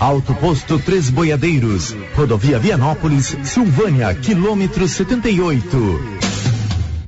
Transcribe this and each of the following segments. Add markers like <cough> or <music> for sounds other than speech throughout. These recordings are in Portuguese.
Alto Posto Três Boiadeiros, Rodovia Vianópolis, Silvânia, quilômetro 78.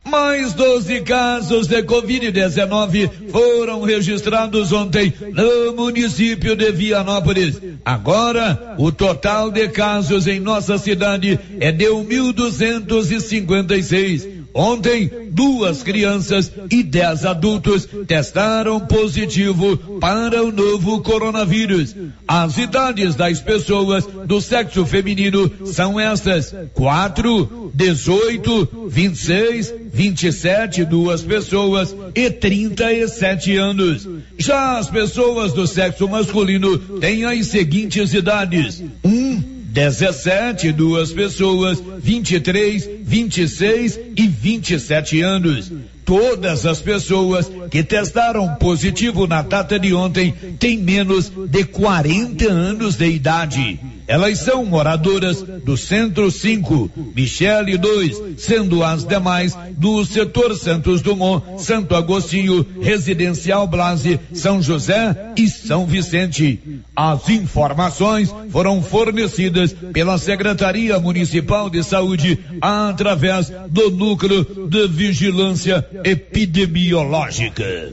Mais 12 casos de Covid-19 foram registrados ontem no município de Vianópolis. Agora, o total de casos em nossa cidade é de 1.256. Ontem, duas crianças e dez adultos testaram positivo para o novo coronavírus. As idades das pessoas do sexo feminino são estas: 4, 18, 26, 27, duas pessoas e 37 anos. Já as pessoas do sexo masculino têm as seguintes idades: 1, 17, duas pessoas, 23, 26 e 27 anos. Todas as pessoas que testaram positivo na data de ontem têm menos de 40 anos de idade. Elas são moradoras do Centro 5, Michele 2, sendo as demais do setor Santos Dumont, Santo Agostinho, Residencial Blase, São José e São Vicente. As informações foram fornecidas pela Secretaria Municipal de Saúde através do Núcleo de Vigilância Epidemiológica.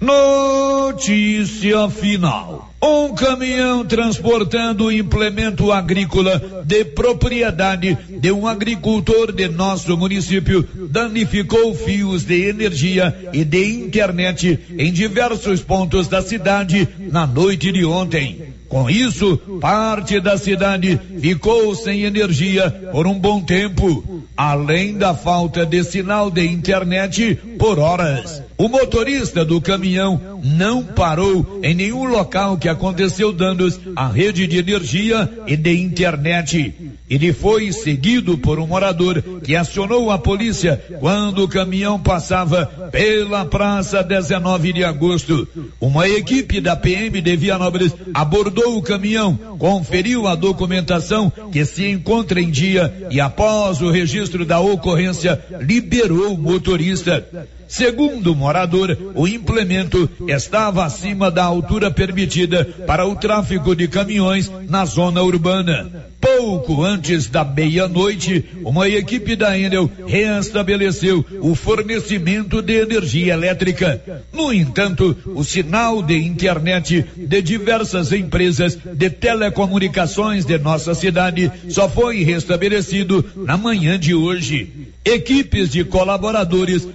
Notícia final. Um caminhão transportando implemento agrícola de propriedade de um agricultor de nosso município danificou fios de energia e de internet em diversos pontos da cidade na noite de ontem. Com isso, parte da cidade ficou sem energia por um bom tempo, além da falta de sinal de internet por horas. O motorista do caminhão não parou em nenhum local que aconteceu danos à rede de energia e de internet. Ele foi seguido por um morador que acionou a polícia quando o caminhão passava pela Praça 19 de Agosto. Uma equipe da PM de Vianópolis abordou o caminhão, conferiu a documentação que se encontra em dia e após o registro da ocorrência liberou o motorista. Segundo o morador, o implemento estava acima da altura permitida para o tráfego de caminhões na zona urbana. Pouco antes da meia-noite, uma equipe da Enel reestabeleceu o fornecimento de energia elétrica. No entanto, o sinal de internet de diversas empresas de telecomunicações de nossa cidade só foi restabelecido na manhã de hoje. Equipes de colaboradores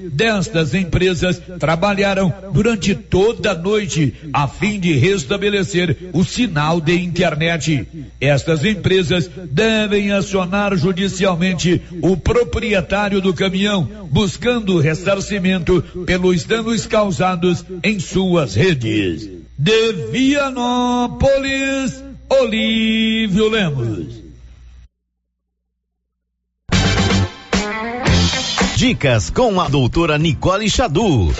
destas empresas trabalharam durante toda a noite a fim de restabelecer o sinal de internet. Estas empresas devem acionar judicialmente o proprietário do caminhão, buscando ressarcimento pelos danos causados em suas redes. De Vianópolis, Olívio Lemos. Dicas com a doutora Nicole Xadu.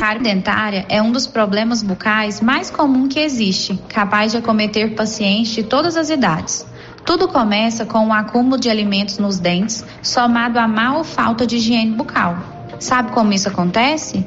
Cárie dentária é um dos problemas bucais mais comum que existe, capaz de acometer pacientes de todas as idades. Tudo começa com o acúmulo de alimentos nos dentes, somado a má ou falta de higiene bucal. Sabe como isso acontece?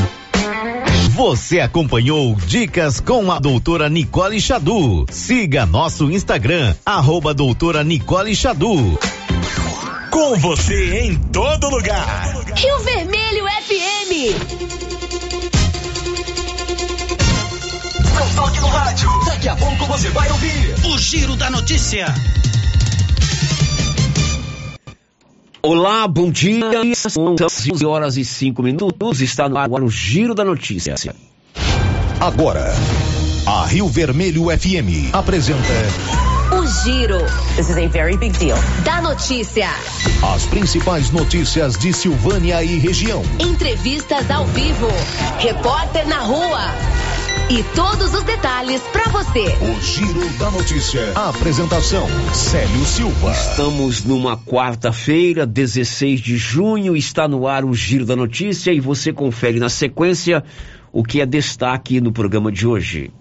Você acompanhou Dicas com a doutora Nicole Xadu. Siga nosso Instagram, arroba doutora Nicole Xadu. Com você em todo lugar. Rio Vermelho FM. Não toque no rádio. Daqui a pouco você vai ouvir o Giro da Notícia. Olá, bom dia. São 11 horas e 5 minutos. Está no ar o Giro da Notícia. Agora, a Rio Vermelho FM apresenta O Giro. This is a very big deal. Da notícia. as principais notícias de Silvânia e região. Entrevistas ao vivo. Repórter na rua. E todos os detalhes para você. O Giro da Notícia. A apresentação: Célio Silva. Estamos numa quarta-feira, 16 de junho. Está no ar o Giro da Notícia e você confere na sequência o que é destaque no programa de hoje.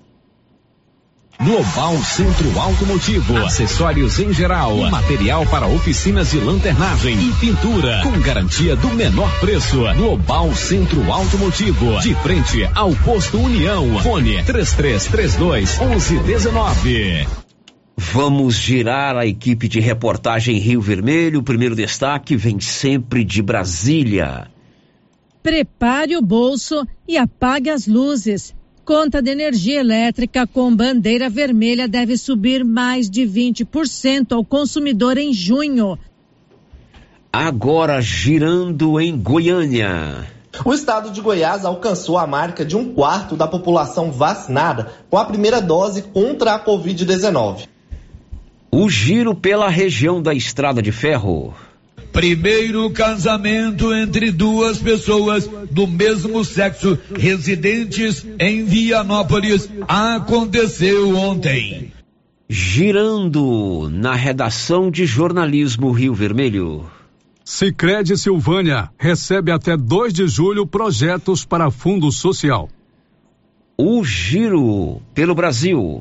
Global Centro Automotivo, acessórios em geral, material para oficinas de lanternagem e pintura, com garantia do menor preço. Global Centro Automotivo, de frente ao posto União. Fone 3332 1119. Vamos girar a equipe de reportagem Rio Vermelho. O primeiro destaque vem sempre de Brasília. Prepare o bolso e apague as luzes. Conta de energia elétrica com bandeira vermelha deve subir mais de 20% ao consumidor em junho. Agora girando em Goiânia. O estado de Goiás alcançou a marca de um quarto da população vacinada com a primeira dose contra a Covid-19. O giro pela região da Estrada de Ferro. Primeiro casamento entre duas pessoas do mesmo sexo residentes em Vianópolis aconteceu ontem. Girando na redação de jornalismo Rio Vermelho. Sicredi Silvânia recebe até 2 de julho projetos para fundo social. O giro pelo Brasil.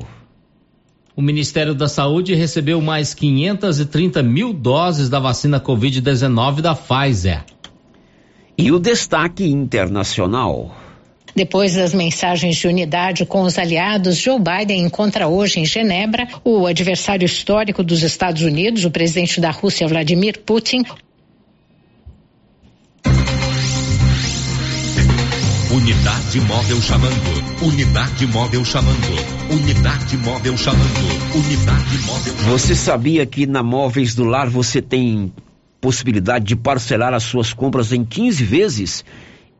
O Ministério da Saúde recebeu mais 530 mil doses da vacina Covid-19 da Pfizer. E o destaque internacional. Depois das mensagens de unidade com os aliados, Joe Biden encontra hoje em Genebra o adversário histórico dos Estados Unidos, o presidente da Rússia, Vladimir Putin. Unidade móvel chamando. Unidade móvel chamando. Unidade móvel chamando. Unidade móvel chamando. Você sabia que na Móveis do Lar você tem possibilidade de parcelar as suas compras em 15 vezes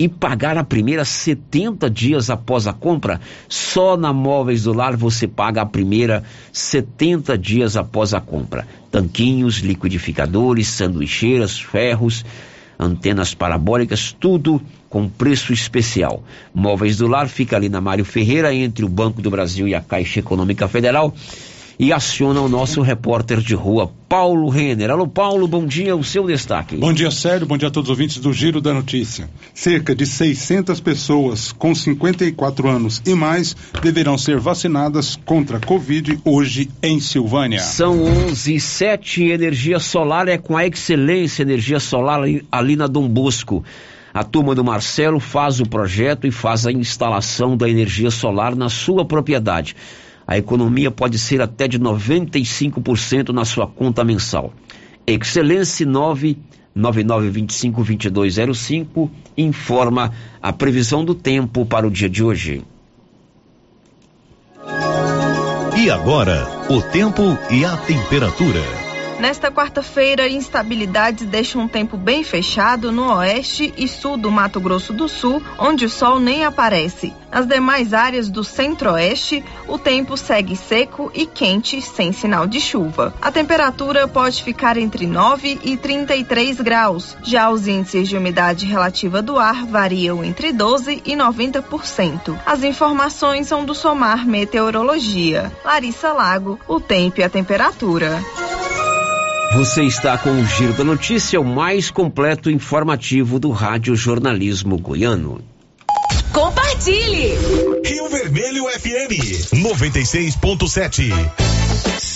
e pagar a primeira 70 dias após a compra? Só na Móveis do Lar você paga a primeira 70 dias após a compra. Tanquinhos, liquidificadores, sanduicheiras, ferros, antenas parabólicas, tudo com preço especial. Móveis do Lar fica ali na Mário Ferreira, entre o Banco do Brasil e a Caixa Econômica Federal. E aciona o nosso repórter de rua, Paulo Renner. Alô, Paulo, bom dia, o seu destaque. Bom dia, Sérgio, bom dia a todos os ouvintes do Giro da Notícia. Cerca de 600 pessoas com 54 anos e mais deverão ser vacinadas contra a Covid hoje em Silvânia. São 11 e 7, energia solar é com a excelência energia solar ali, ali na Dom Bosco. A turma do Marcelo faz o projeto e faz a instalação da energia solar na sua propriedade. A economia pode ser até de 95% na sua conta mensal. Excelência 999252205 informa a previsão do tempo para o dia de hoje. E agora, o tempo e a temperatura. Nesta quarta-feira, instabilidades deixam um tempo bem fechado no oeste e sul do Mato Grosso do Sul, onde o sol nem aparece. Nas demais áreas do centro-oeste, o tempo segue seco e quente, sem sinal de chuva. A temperatura pode ficar entre 9 e 33 graus. Já os índices de umidade relativa do ar variam entre 12 e 90%. As informações são do Somar Meteorologia. Larissa Lago, o tempo e a temperatura. Você está com o Giro da Notícia, o mais completo e informativo do Rádio Jornalismo Goiano. Compartilhe! Rio Vermelho FM 96.7.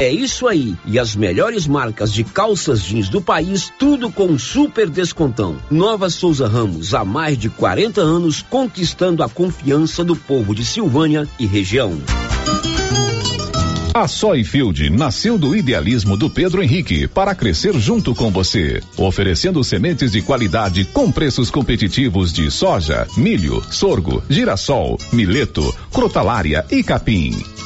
É isso aí. E as melhores marcas de calças jeans do país, tudo com super descontão. Nova Souza Ramos, há mais de 40 anos, conquistando a confiança do povo de Silvânia e região. A Soyfield nasceu do idealismo do Pedro Henrique para crescer junto com você, oferecendo sementes de qualidade com preços competitivos de soja, milho, sorgo, girassol, mileto, crotalária e capim.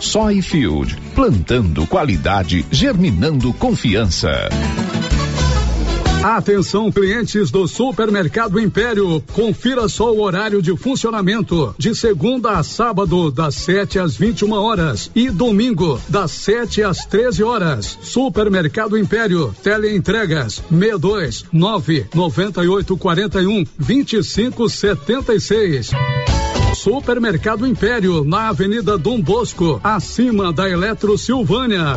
Soyfield, plantando qualidade, germinando confiança. Atenção, clientes do Supermercado Império. Confira só o horário de funcionamento. De segunda a sábado, das 7 às 21 horas. E domingo, das 7 às 13 horas. Supermercado Império. Teleentregas 62 9 98 41 25 76. Supermercado Império, na Avenida Dom Bosco, acima da Eletro Silvânia.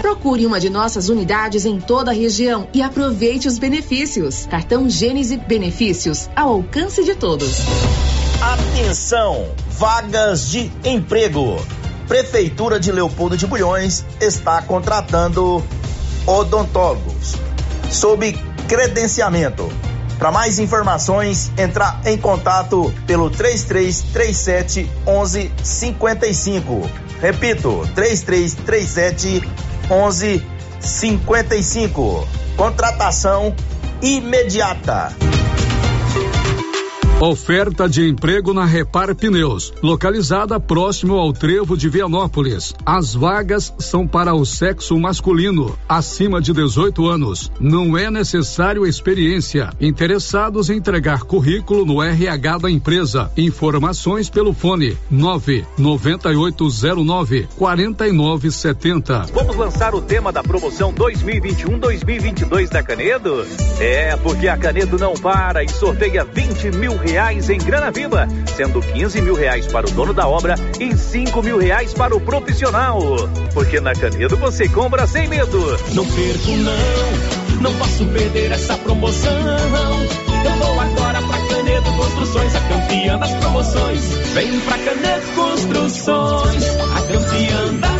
Procure uma de nossas unidades em toda a região e aproveite os benefícios. Cartão Gênese Benefícios ao alcance de todos. Atenção! Vagas de emprego. Prefeitura de Leopoldo de Bulhões está contratando odontólogos sob credenciamento. Para mais informações, entrar em contato pelo 3337 1155. Repito, 3337 1155. Contratação imediata. Oferta de emprego na Repar Pneus, localizada próximo ao trevo de Vianópolis. As vagas são para o sexo masculino, acima de 18 anos. Não é necessário experiência. Interessados em entregar currículo no RH da empresa. Informações pelo fone 99809 4970. Vamos lançar o tema da promoção 2021-2022 da Canedo? É, porque a Canedo não para e sorteia 20 mil reais reais em grana viva, sendo 15 mil reais para o dono da obra e 5 mil reais para o profissional. Porque na Canedo você compra sem medo. Não perco não, não posso perder essa promoção. Eu vou agora pra Canedo Construções, a campeã das promoções. Vem pra Canedo Construções, a campeã das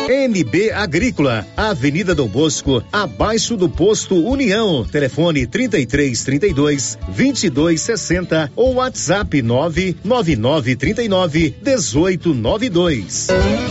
NB Agrícola, Avenida Dom Bosco, abaixo do posto União. Telefone 33 32 22 60 ou WhatsApp 999 39 18 92.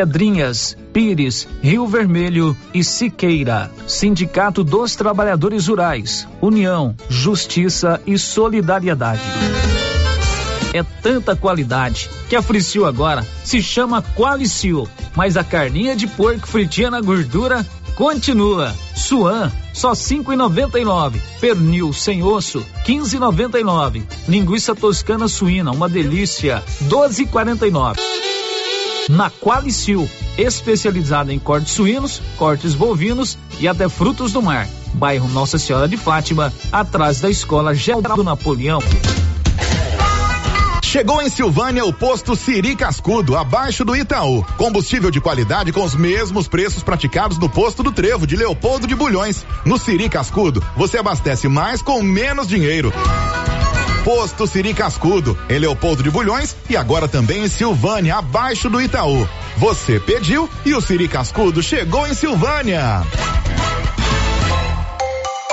Pedrinhas, Pires, Rio Vermelho e Siqueira. Sindicato dos Trabalhadores Rurais. União, Justiça e Solidariedade. É tanta qualidade que a Fricil agora se chama Qualicil, mas a carninha de porco fritinha na gordura continua. Suan, só cinco e noventa e nove. Pernil sem osso, quinze e noventa e nove. Linguiça toscana suína, uma delícia, doze e quarenta e nove. Na Qualicil, especializada em cortes suínos, cortes bovinos e até frutos do mar. Bairro Nossa Senhora de Fátima, atrás da Escola Geral do Napoleão. Chegou em Silvânia o posto Siri Cascudo, abaixo do Itaú. Combustível de qualidade com os mesmos preços praticados no posto do Trevo de Leopoldo de Bulhões. No Siri Cascudo, você abastece mais com menos dinheiro. Posto Siri Cascudo, em Leopoldo de Bulhões e agora também em Silvânia, abaixo do Itaú. Você pediu e o Siri Cascudo chegou em Silvânia.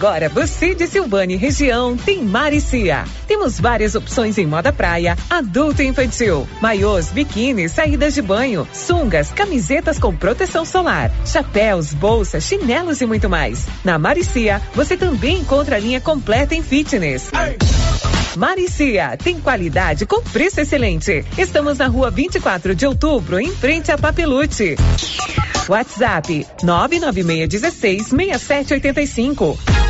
Agora você de Silvânia e região tem Maricia. Temos várias opções em moda praia, adulto e infantil, maiôs, biquínis, saídas de banho, sungas, camisetas com proteção solar, chapéus, bolsas, chinelos e muito mais. Na Maricia, você também encontra a linha completa em fitness. Maricia, tem qualidade com preço excelente. Estamos na rua 24 de outubro, em frente a Papelute. WhatsApp 99616 6785.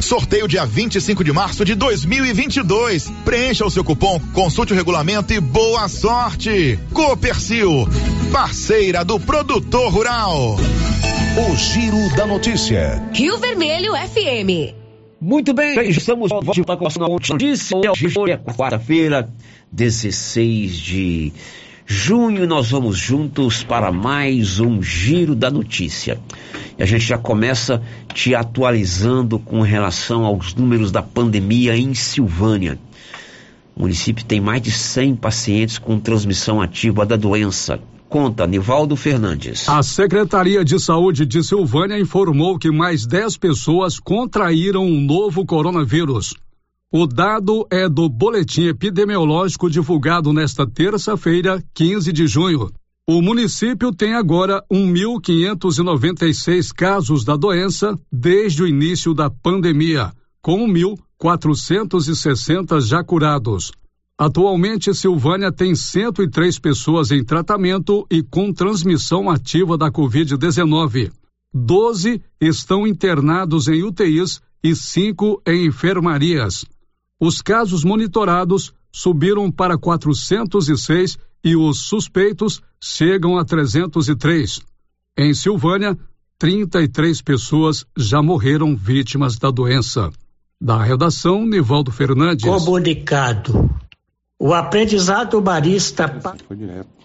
Sorteio dia 25 de março de 2022. Preencha o seu cupom, consulte o regulamento e boa sorte. Copercil, parceira do produtor rural. O Giro da Notícia. Rio Vermelho FM. Muito bem, estamos de volta com a notícia. Hoje é quarta-feira, 16 de junho, nós vamos juntos para mais um Giro da Notícia. E a gente já começa te atualizando com relação aos números da pandemia em Silvânia. O município tem mais de 100 pacientes com transmissão ativa da doença. Conta Nivaldo Fernandes. A Secretaria de Saúde de Silvânia informou que mais 10 pessoas contraíram um novo coronavírus. O dado é do boletim epidemiológico divulgado nesta terça-feira, 15 de junho. O município tem agora 1.596 casos da doença desde o início da pandemia, com 1.460 já curados. Atualmente, Silvânia tem 103 pessoas em tratamento e com transmissão ativa da Covid-19. 12 estão internados em UTIs e 5 em enfermarias. Os casos monitorados subiram para 406 e os suspeitos chegam a 303. Em Silvânia, 33 pessoas já morreram vítimas da doença. Da redação, Nivaldo Fernandes. Comunicado. O aprendizado barista. Foi direto.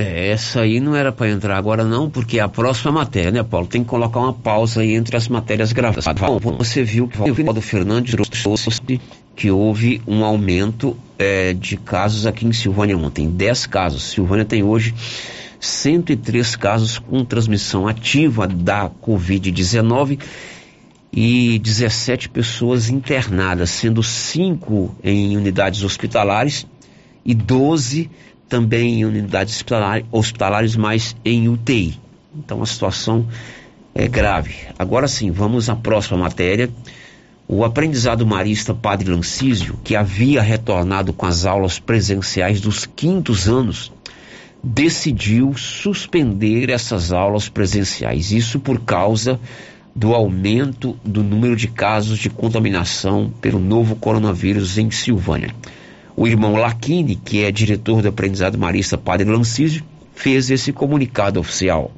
É, essa aí não era para entrar agora não, porque a próxima matéria, né, Paulo? Tem que colocar uma pausa aí entre as matérias gravadas. Bom, você viu que o Nivaldo Fernandes trouxe que houve um aumento é, de casos aqui em Silvânia ontem. 10 casos. Silvânia tem hoje 103 casos com transmissão ativa da Covid-19 e 17 pessoas internadas, sendo 5 em unidades hospitalares e 12 também em unidades hospitalares, mas em UTI. Então a situação é grave. Agora sim, vamos à próxima matéria. O aprendizado marista Padre Lancísio, que havia retornado com as aulas presenciais dos quintos anos, decidiu suspender essas aulas presenciais. Isso por causa do aumento do número de casos de contaminação pelo novo coronavírus em Silvânia. O irmão Laquini, que é diretor do aprendizado marista Padre Lancísio, fez esse comunicado oficial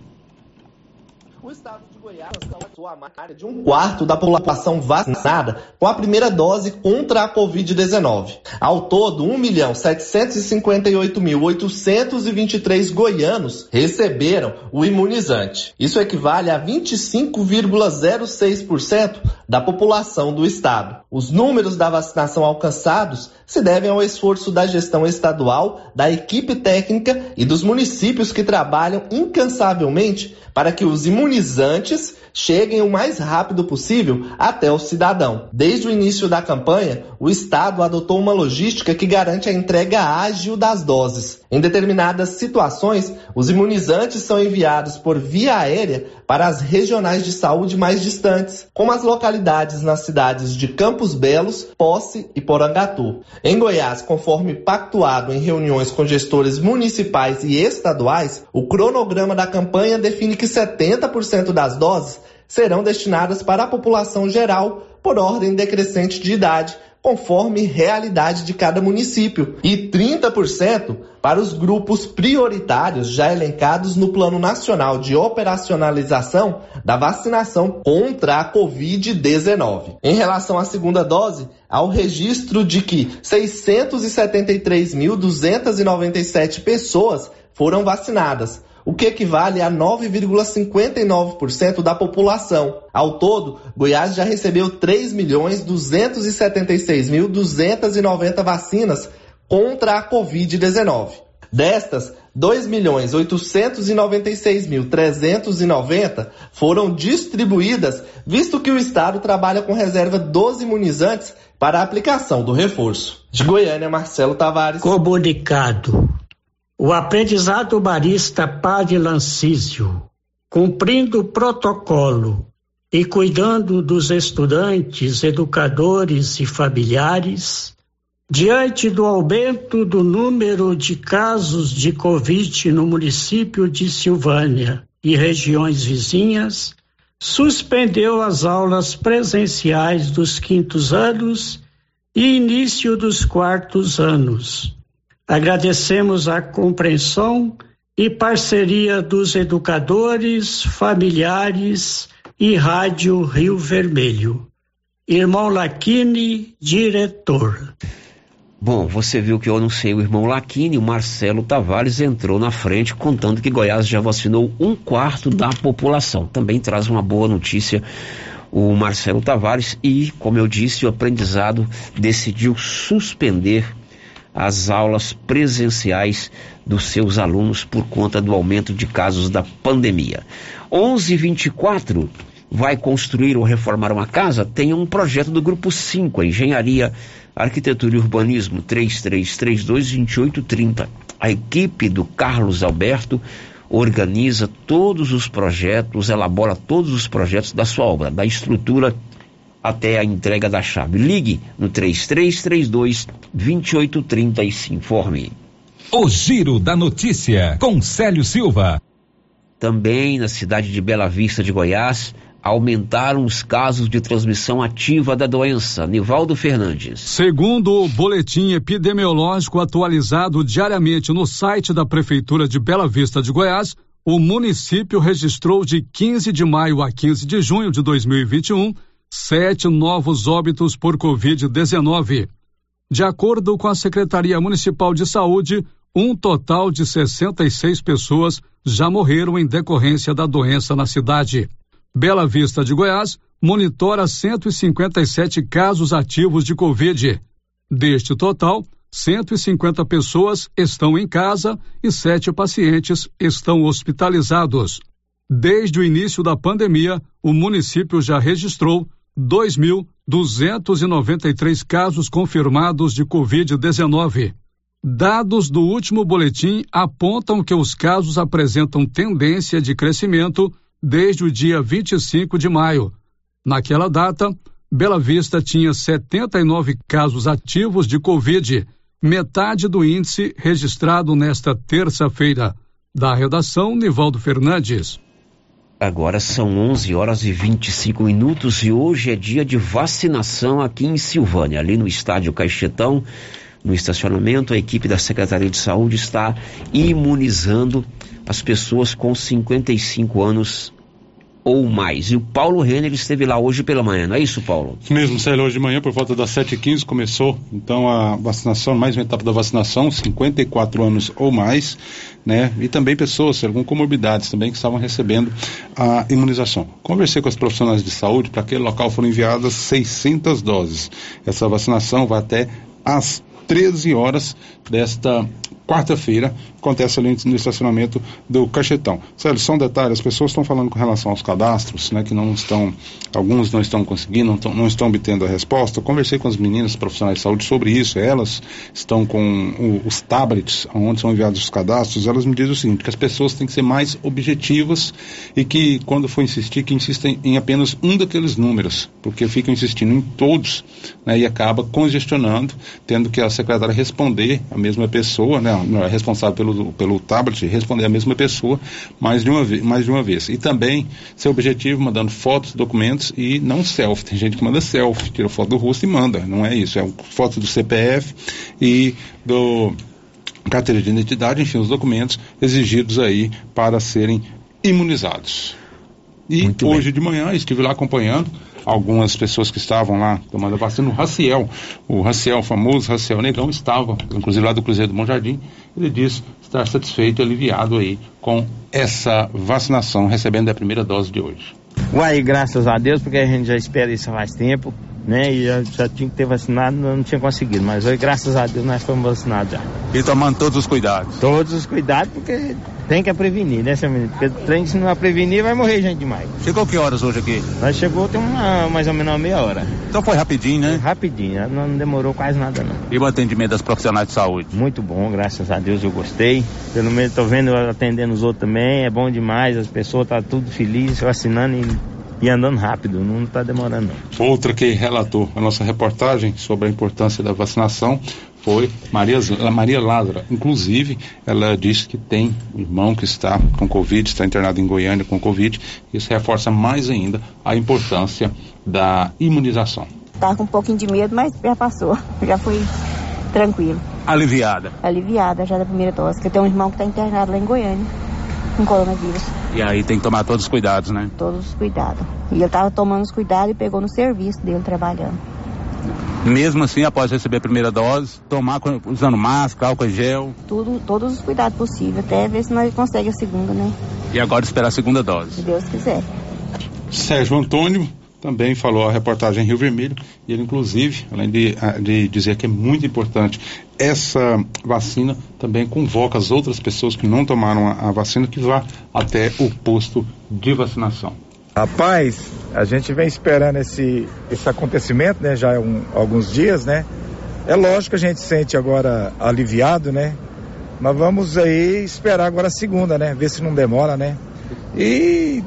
a marca de um quarto da população vacinada com a primeira dose contra a Covid-19. Ao todo, 1.758.823 goianos receberam o imunizante. Isso equivale a 25,06% da população do estado. Os números da vacinação alcançados se devem ao esforço da gestão estadual, da equipe técnica e dos municípios que trabalham incansavelmente para que os imunizantes cheguem o mais rápido possível até o cidadão. Desde o início da campanha, o Estado adotou uma logística que garante a entrega ágil das doses. Em determinadas situações, os imunizantes são enviados por via aérea para as regionais de saúde mais distantes, como as localidades nas cidades de Campos Belos, Posse e Porangatu. Em Goiás, conforme pactuado em reuniões com gestores municipais e estaduais, o cronograma da campanha define que 70% das doses serão destinadas para a população geral por ordem decrescente de idade, conforme realidade de cada município, e 30% para os grupos prioritários já elencados no Plano Nacional de Operacionalização da Vacinação contra a Covid-19. Em relação à segunda dose, há o registro de que 673.297 pessoas foram vacinadas, o que equivale a 9,59% da população. Ao todo, Goiás já recebeu 3.276.290 vacinas contra a Covid-19. Destas, 2.896.390 foram distribuídas, visto que o Estado trabalha com reserva dos imunizantes para a aplicação do reforço. De Goiânia, Marcelo Tavares. Comunicado o aprendizado barista Padre Lancísio, cumprindo o protocolo e cuidando dos estudantes, educadores e familiares, diante do aumento do número de casos de Covid no município de Silvânia e regiões vizinhas, suspendeu as aulas presenciais dos quintos anos e início dos quartos anos Agradecemos a compreensão e parceria dos educadores, familiares e Rádio Rio Vermelho. Irmão Laquini, diretor. Bom, você viu que eu anunciei o irmão Laquini, o Marcelo Tavares entrou na frente contando que Goiás já vacinou um quarto da população. Também traz uma boa notícia o Marcelo Tavares e, como eu disse, o aprendizado decidiu suspender as aulas presenciais dos seus alunos por conta do aumento de casos da pandemia. 1124 vai construir ou reformar uma casa? Tem um projeto do grupo 5, Engenharia, Arquitetura e Urbanismo 33322830. A equipe do Carlos Alberto organiza todos os projetos, elabora todos os projetos da sua obra, da estrutura até a entrega da chave. Ligue no 3332 2830 e se informe. O Giro da Notícia, com Célio Silva. Também na cidade de Bela Vista de Goiás, aumentaram os casos de transmissão ativa da doença. Nivaldo Fernandes. Segundo o boletim epidemiológico atualizado diariamente no site da Prefeitura de Bela Vista de Goiás, o município registrou de 15 de maio a 15 de junho de 2021 sete novos óbitos por Covid-19. De acordo com a Secretaria Municipal de Saúde, um total de 66 pessoas já morreram em decorrência da doença na cidade. Bela Vista de Goiás monitora 157 casos ativos de Covid. Deste total, 150 pessoas estão em casa e sete pacientes estão hospitalizados. Desde o início da pandemia, o município já registrou 2.293 casos confirmados de Covid-19. Dados do último boletim apontam que os casos apresentam tendência de crescimento desde o dia 25 de maio. Naquela data, Bela Vista tinha 79 casos ativos de Covid, metade do índice registrado nesta terça-feira. Da redação, Nivaldo Fernandes. Agora são 11 horas e 25 minutos e hoje é dia de vacinação aqui em Silvânia, ali no estádio Caixetão, no estacionamento. A equipe da Secretaria de Saúde está imunizando as pessoas com 55 anos ou mais. E o Paulo Renner esteve lá hoje pela manhã, não é isso, Paulo? Mesmo, Célio, hoje de manhã, por volta das 7h15, começou então a vacinação, mais uma etapa da vacinação, 54 anos ou mais, né? E também pessoas com comorbidades também que estavam recebendo a imunização. Conversei com os profissionais de saúde, para aquele local foram enviadas 600 doses. Essa vacinação vai até às 13 horas desta quarta-feira, acontece ali no estacionamento do Cachetão. Sério, só um detalhe, as pessoas estão falando com relação aos cadastros, né, que não estão, alguns não estão conseguindo, não estão, não estão obtendo a resposta. Eu conversei com as meninas profissionais de saúde sobre isso, elas estão com o, os tablets onde são enviados os cadastros, elas me dizem o seguinte, que as pessoas têm que ser mais objetivas e que, quando for insistir, que insistem em apenas um daqueles números, porque ficam insistindo em todos, né, e acaba congestionando, tendo que a secretária responder a mesma pessoa, né, responsável pelo, pelo tablet responder a mesma pessoa mais de, uma vez, mais de uma vez. E também ser objetivo, mandando fotos, documentos e não selfie. Tem gente que manda selfie, tira foto do rosto e manda. Não é isso. É foto do CPF e do carteira de identidade, enfim, os documentos exigidos aí para serem imunizados. E Muito hoje bem. de manhã estive lá acompanhando algumas pessoas que estavam lá tomando a vacina. O Raciel, o Raciel, o famoso Raciel Negão, estava, inclusive lá do Cruzeiro do Bom Jardim. Ele disse estar satisfeito e aliviado aí com essa vacinação, recebendo a primeira dose de hoje. Uai, graças a Deus, porque a gente já espera isso faz tempo né? E já, tinha que ter vacinado, não tinha conseguido. Mas hoje, graças a Deus, nós fomos vacinados já. E tomando todos os cuidados? Todos os cuidados, porque tem que prevenir, né, seu menino? Porque o trem, se não prevenir, vai morrer gente demais. Chegou que horas hoje aqui? Nós chegou tem uma, mais ou menos uma meia hora. Então foi rapidinho, né? Foi rapidinho, não, não demorou quase nada, não. E o atendimento das profissionais de saúde? Muito bom, graças a Deus eu gostei. Pelo menos tô vendo atendendo os outros também, é bom demais, as pessoas tá tudo felizes, vacinando e e andando rápido, não está demorando. Não. Outra que relatou a nossa reportagem sobre a importância da vacinação foi Maria, Maria Lázara. Inclusive, ela disse que tem um irmão que está com Covid, está internado em Goiânia com Covid. Isso reforça mais ainda a importância da imunização. Estava com um pouquinho de medo, mas já passou. <laughs> Já fui tranquilo. Aliviada? Aliviada já da primeira dose, porque eu tenho um irmão que está internado lá em Goiânia com coronavírus. E aí tem que tomar todos os cuidados, né? Todos os cuidados. E ele estava tomando os cuidados e pegou no serviço dele trabalhando. Mesmo assim, após receber a primeira dose, tomar usando máscara, álcool gel? Tudo, todos os cuidados possíveis, até ver se nós conseguimos a segunda, né? E agora esperar a segunda dose? Se Deus quiser. Sérgio Antônio, também falou a reportagem Rio Vermelho, e ele, inclusive, além de, de, dizer que é muito importante essa vacina, também convoca as outras pessoas que não tomaram a, a vacina que vá até o posto de vacinação. Rapaz, a gente vem esperando esse, esse acontecimento, né? Já há um, alguns dias, né? É lógico que a gente sente agora aliviado, né? Mas vamos aí esperar agora a segunda, né? Ver se não demora, né? E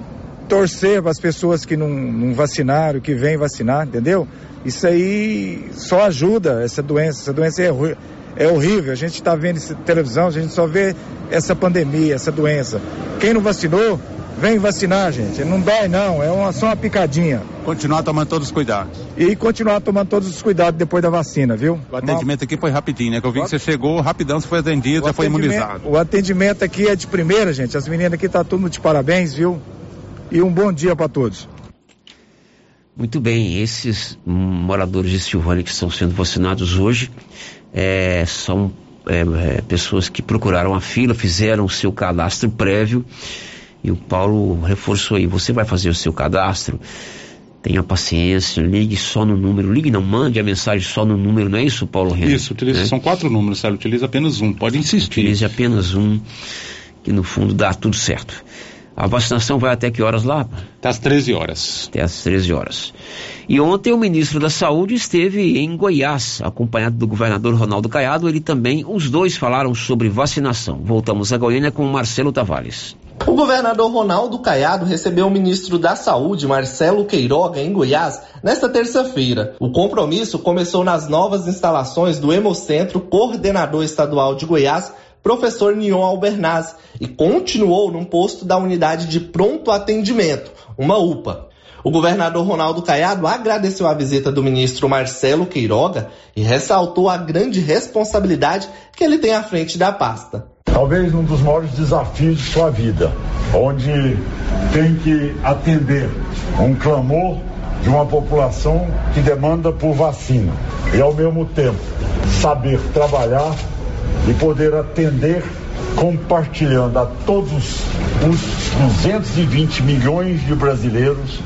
torcer para as pessoas que não, não vacinaram, que vêm vacinar, entendeu? Isso aí só ajuda essa doença. Essa doença é, é horrível. A gente está vendo essa televisão, a gente só vê essa pandemia, essa doença. Quem não vacinou, vem vacinar, gente. Não dói, não. É uma, só uma picadinha. Continuar tomando todos os cuidados. E continuar tomando todos os cuidados depois da vacina, viu? O atendimento aqui foi rapidinho, né? Que eu vi que você chegou rapidão, você foi atendido, O já foi imunizado. O atendimento aqui é de primeira, gente. As meninas aqui tá tudo de parabéns, viu? E um bom dia para todos. Muito bem, esses moradores de Silvânia que estão sendo vacinados hoje é, são é, é, pessoas que procuraram a fila, fizeram o seu cadastro prévio e o Paulo reforçou aí, você vai fazer o seu cadastro, tenha paciência, ligue só no número, ligue não, mande a mensagem só no número, não é isso, Paulo Renan? Isso, utiliza, Né? são quatro números, Célio, utiliza apenas um, pode insistir. Utilize apenas um, que no fundo dá tudo certo. A vacinação vai até que horas lá? Até às 13 horas. Até às 13 horas. E ontem o ministro da Saúde esteve em Goiás, acompanhado do governador Ronaldo Caiado. Ele também, os dois falaram sobre vacinação. Voltamos a Goiânia com o Marcelo Tavares. O governador Ronaldo Caiado recebeu o ministro da Saúde, Marcelo Queiroga, em Goiás, nesta terça-feira. O compromisso começou nas novas instalações do Hemocentro Coordenador Estadual de Goiás, professor Nion Albernaz, e continuou num posto da unidade de pronto atendimento, uma UPA. O governador Ronaldo Caiado agradeceu a visita do ministro Marcelo Queiroga e ressaltou a grande responsabilidade que ele tem à frente da pasta. talvez um dos maiores desafios de sua vida, onde tem que atender um clamor de uma população que demanda por vacina e ao mesmo tempo saber trabalhar e poder atender compartilhando a todos os 220 milhões de brasileiros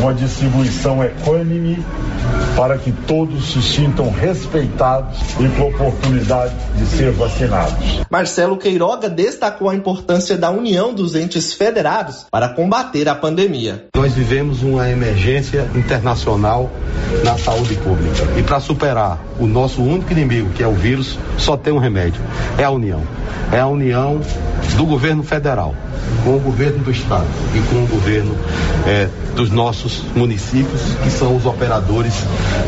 uma distribuição equânime para que todos se sintam respeitados e com oportunidade de ser vacinados. Marcelo Queiroga destacou a importância da união dos entes federados para combater a pandemia. Nós vivemos uma emergência internacional na saúde pública. E para superar o nosso único inimigo, que é o vírus, só tem um remédio: é a união. É a união do governo federal com o governo do estado e com o governo eh, dos nossos municípios, que são os operadores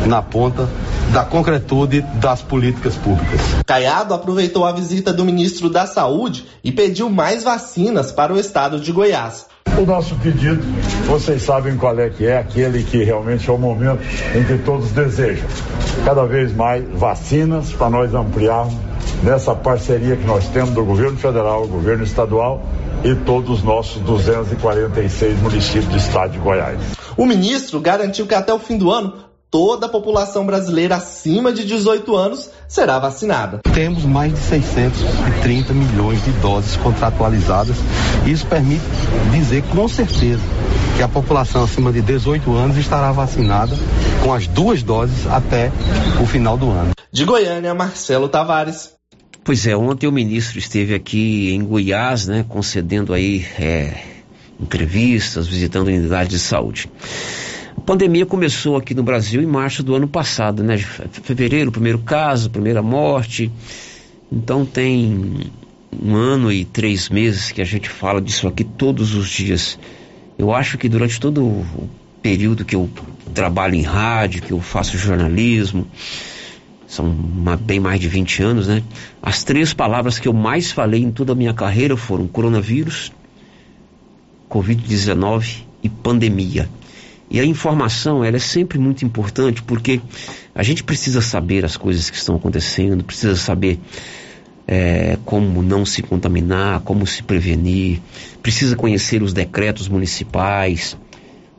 na ponta da concretude das políticas públicas. Caiado aproveitou a visita do ministro da Saúde e pediu mais vacinas para o estado de Goiás. O nosso pedido, vocês sabem qual é que é, aquele que realmente é o momento em que todos desejam. Cada vez mais vacinas para nós ampliarmos nessa parceria que nós temos do governo federal, governo estadual e todos os nossos 246 municípios do estado de Goiás. O ministro garantiu que até o fim do ano toda a população brasileira acima de 18 anos será vacinada. Temos mais de 630 milhões de doses contratualizadas. Isso permite dizer com certeza que a população acima de 18 anos estará vacinada com as duas doses até o final do ano. De Goiânia, Marcelo Tavares. Pois é, ontem o ministro esteve aqui em Goiás, né, concedendo aí é, entrevistas, visitando unidades de saúde. Pandemia começou aqui no Brasil em março do ano passado, né? Fevereiro, primeiro caso, primeira morte. Então tem um ano e três meses que a gente fala disso aqui todos os dias. Eu acho que durante todo o período que eu trabalho em rádio, que eu faço jornalismo, são uma, bem mais de 20 anos, né? As três palavras que eu mais falei em toda a minha carreira foram coronavírus, Covid-19 e pandemia. E a informação, ela é sempre muito importante porque a gente precisa saber as coisas que estão acontecendo, precisa saber é, como não se contaminar, como se prevenir, precisa conhecer os decretos municipais,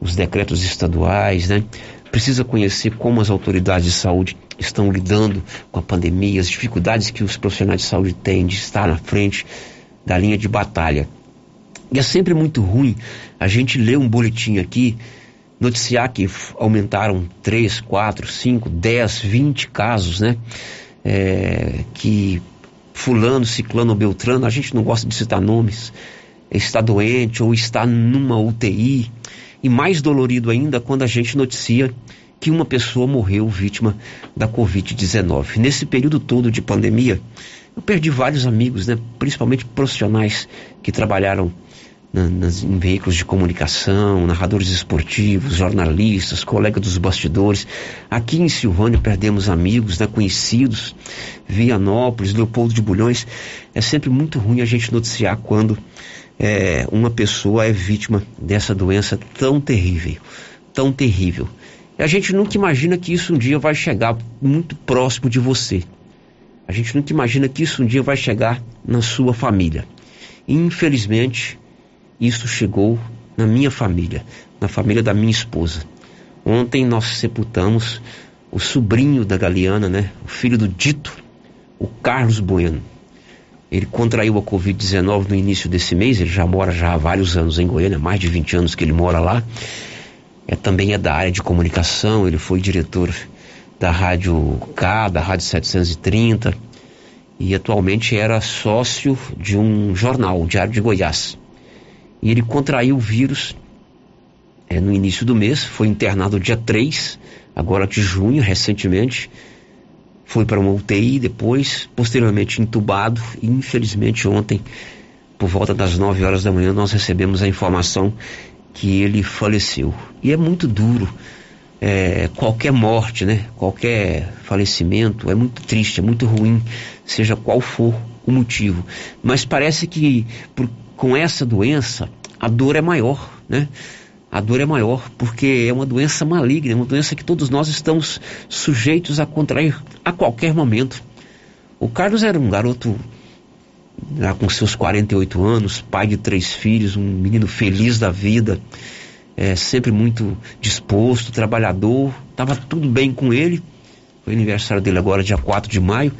os decretos estaduais, né? Precisa conhecer como as autoridades de saúde estão lidando com a pandemia, as dificuldades que os profissionais de saúde têm de estar na frente da linha de batalha. E é sempre muito ruim a gente ler um boletim aqui noticiar que aumentaram 3, 4, 5, 10, 20 casos, né? É, que fulano, ciclano beltrano, a gente não gosta de citar nomes, está doente ou está numa UTI. E mais dolorido ainda quando a gente noticia que uma pessoa morreu vítima da Covid-19. Nesse período todo de pandemia, eu perdi vários amigos, né? principalmente profissionais que trabalharam na, nas, em veículos de comunicação, narradores esportivos, jornalistas, colegas dos bastidores. Aqui em Silvânia perdemos amigos, né, conhecidos, Vianópolis, Leopoldo de Bulhões. É sempre muito ruim a gente noticiar quando é, uma pessoa é vítima dessa doença tão terrível, tão terrível. E a gente nunca imagina que isso um dia vai chegar muito próximo de você. A gente nunca imagina que isso um dia vai chegar na sua família. Infelizmente, isso chegou na minha família, na família da minha esposa. Ontem nós sepultamos o sobrinho da Galeana, né? O filho do Dito, o Carlos Bueno. Ele contraiu a Covid-19 no início desse mês, ele já mora já há vários anos em Goiânia, mais de 20 anos que ele mora lá. É, também é da área de comunicação, ele foi diretor da Rádio K, da Rádio 730, e atualmente era sócio de um jornal, o Diário de Goiás. E ele contraiu o vírus é, no início do mês, foi internado dia 3, agora de junho, recentemente, foi para uma UTI, depois, posteriormente entubado, e infelizmente ontem, por volta das 9 horas da manhã, nós recebemos a informação que ele faleceu. E é muito duro. É, qualquer morte, né? Qualquer falecimento é muito triste, é muito ruim, seja qual for o motivo. Mas parece que por, com essa doença a dor é maior, né? a dor é maior, porque é uma doença maligna, é uma doença que todos nós estamos sujeitos a contrair a qualquer momento. O Carlos era um garoto já com seus 48 anos, pai de três filhos, um menino feliz da vida, é, sempre muito disposto, trabalhador, estava tudo bem com ele. Foi aniversário dele agora, dia 4 de maio,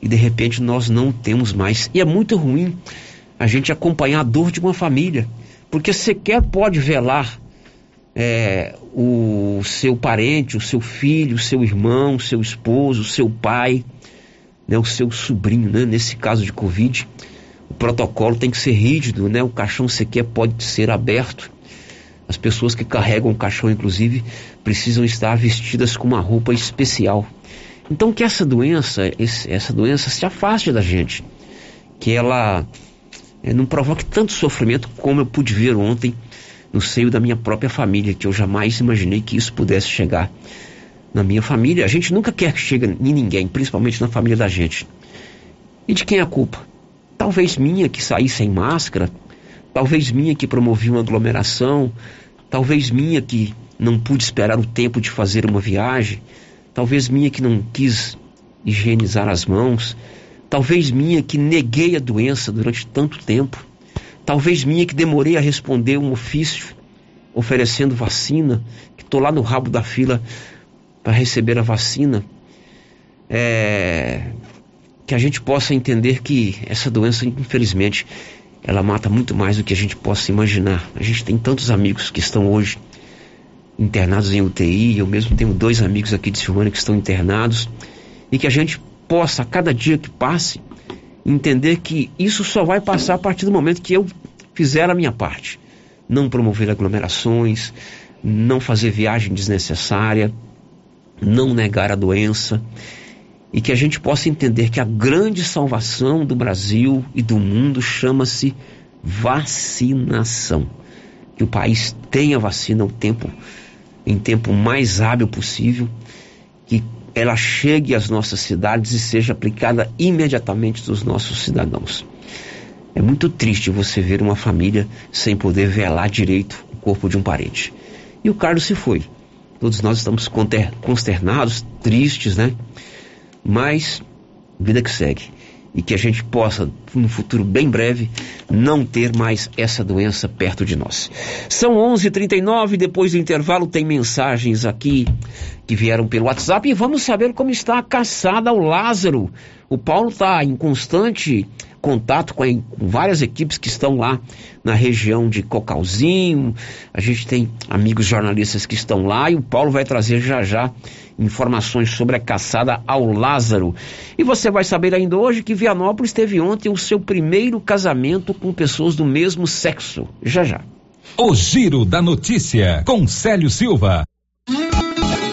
e de repente nós não temos mais. E é muito ruim a gente acompanhar a dor de uma família, porque sequer pode velar é, o seu parente, o seu filho, o seu irmão, o seu esposo, o seu pai, né, o seu sobrinho, né, nesse caso de Covid. O protocolo tem que ser rígido, né, o caixão sequer pode ser aberto. As pessoas que carregam o caixão, inclusive, precisam estar vestidas com uma roupa especial. Então que essa doença, esse, essa doença se afaste da gente, que ela não provoque tanto sofrimento como eu pude ver ontem no seio da minha própria família, que eu jamais imaginei que isso pudesse chegar na minha família. A gente nunca quer que chegue em ninguém, principalmente na família da gente. E de quem é a culpa? Talvez minha que saí sem máscara, talvez minha que promovi uma aglomeração, talvez minha que não pude esperar o tempo de fazer uma viagem, talvez minha que não quis higienizar as mãos, talvez minha que neguei a doença durante tanto tempo. Talvez minha que demorei a responder um ofício oferecendo vacina, que estou lá no rabo da fila para receber a vacina. É, que a gente possa entender que essa doença, infelizmente, ela mata muito mais do que a gente possa imaginar. A gente tem tantos amigos que estão hoje internados em UTI, eu mesmo tenho dois amigos aqui de Silvânia que estão internados, e que a gente possa, a cada dia que passe, entender que isso só vai passar a partir do momento que eu fizer a minha parte. Não promover aglomerações, não fazer viagem desnecessária, não negar a doença e que a gente possa entender que a grande salvação do Brasil e do mundo chama-se vacinação. Que o país tenha vacina o tempo, em tempo mais hábil possível, que ela chegue às nossas cidades e seja aplicada imediatamente dos nossos cidadãos. É muito triste você ver uma família sem poder velar direito o corpo de um parente. E o Carlos se foi. Todos nós estamos consternados, tristes, né? Mas, vida que segue. E que a gente possa, no futuro bem breve, não ter mais essa doença perto de nós. São 11:39 h 39 depois do intervalo tem mensagens aqui que vieram pelo WhatsApp e vamos saber como está a caçada ao Lázaro. O Paulo está em constante contato com, várias equipes que estão lá na região de Cocalzinho. A gente tem amigos jornalistas que estão lá e o Paulo vai trazer já já informações sobre a caçada ao Lázaro. E você vai saber ainda hoje que Vianópolis teve ontem o seu primeiro casamento com pessoas do mesmo sexo. Já já. O Giro da Notícia com Célio Silva.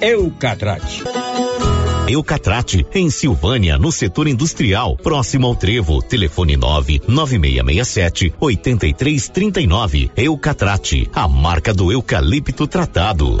Eucatrate. Eucatrate, em Silvânia, no setor industrial, próximo ao Trevo. Telefone 9 9667 8339. Eucatrate, a marca do eucalipto tratado.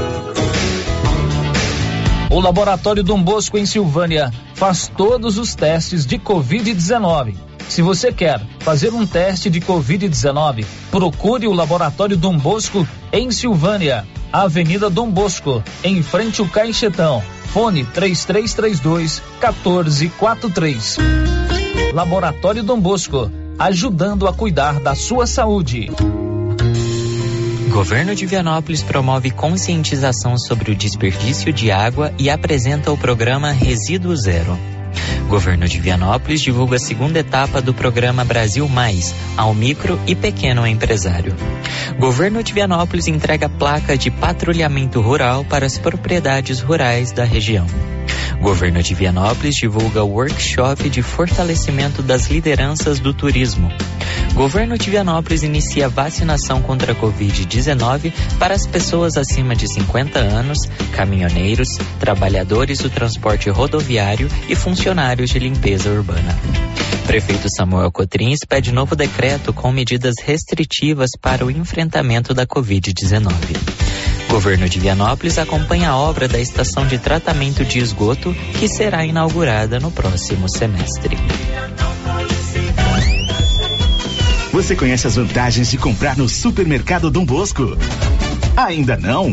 O Laboratório Dom Bosco em Silvânia faz todos os testes de Covid-19. Se você quer fazer um teste de Covid-19, procure o Laboratório Dom Bosco em Silvânia, Avenida Dom Bosco, em frente ao Caixetão. Fone 3332 1443. Laboratório Dom Bosco, ajudando a cuidar da sua saúde. Governo de Vianópolis promove conscientização sobre o desperdício de água e apresenta o programa Resíduo Zero. Governo de Vianópolis divulga a segunda etapa do programa Brasil Mais ao micro e pequeno empresário. Governo de Vianópolis entrega placa de patrulhamento rural para as propriedades rurais da região. Governo de Vianópolis divulga workshop de fortalecimento das lideranças do turismo. Governo de Vianópolis inicia vacinação contra a Covid-19 para as pessoas acima de 50 anos, caminhoneiros, trabalhadores do transporte rodoviário e funcionários de limpeza urbana. Prefeito Samuel Cotrins pede novo decreto com medidas restritivas para o enfrentamento da Covid-19. Governo de Vianópolis acompanha a obra da estação de tratamento de esgoto que será inaugurada no próximo semestre. Você conhece as vantagens de comprar no Supermercado Dom Bosco? Ainda não?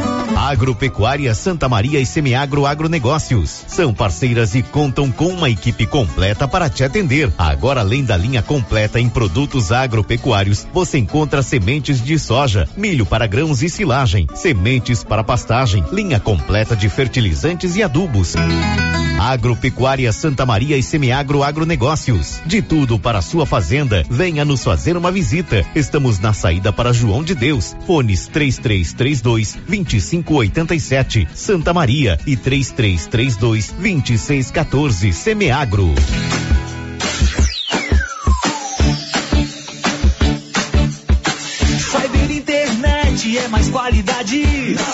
Agropecuária Santa Maria e Semiagro Agronegócios. São parceiras e contam com uma equipe completa para te atender. Agora, além da linha completa em produtos agropecuários, você encontra sementes de soja, milho para grãos e silagem, sementes para pastagem, linha completa de fertilizantes e adubos. Agropecuária Santa Maria e Semiagro Agronegócios. De tudo para sua fazenda, venha nos fazer uma visita. Estamos na saída para João de Deus. Fones 3332 2587 Santa Maria e 3332 2614 Semeagro. Cyber Internet é mais qualidade na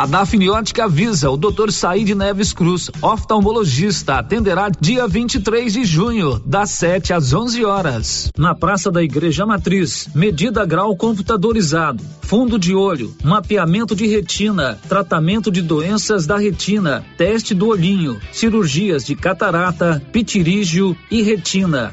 A Dafniótica avisa o Dr. Said Neves Cruz, oftalmologista, atenderá dia 23 de junho, das 7 às 11 horas, na Praça da Igreja Matriz. Medida grau computadorizado, fundo de olho, mapeamento de retina, tratamento de doenças da retina, teste do olhinho, cirurgias de catarata, pitirígio e retina.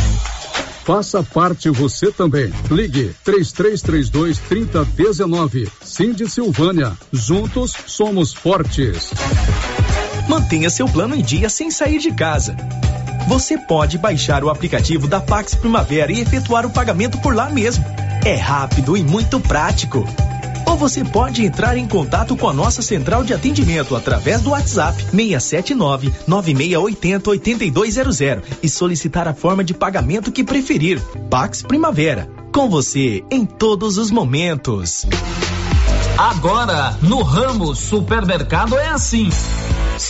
Faça parte você também. Ligue 3332 3019. Cindy Silvânia. Juntos somos fortes. Mantenha seu plano em dia sem sair de casa. Você pode baixar o aplicativo da Pax Primavera e efetuar o pagamento por lá mesmo. É rápido e muito prático. Você pode entrar em contato com a nossa central de atendimento através do WhatsApp 679 9680 8200 e solicitar a forma de pagamento que preferir. Pax Primavera. Com você em todos os momentos. Agora, no Ramos Supermercado é assim.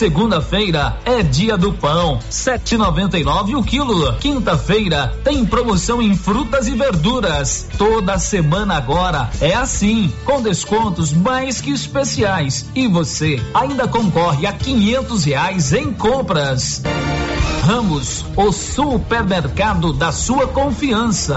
Segunda-feira é dia do pão, 7,99 o quilo. Quinta-feira tem promoção em frutas e verduras. Toda semana agora é assim, com descontos mais que especiais. E você ainda concorre a quinhentos reais em compras. Ramos, o supermercado da sua confiança.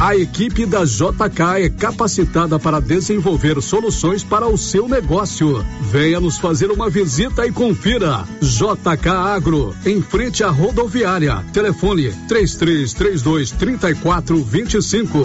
A equipe da JK é capacitada para desenvolver soluções para o seu negócio. Venha nos fazer uma visita e confira. JK Agro, em frente à rodoviária. Telefone 3332 3425.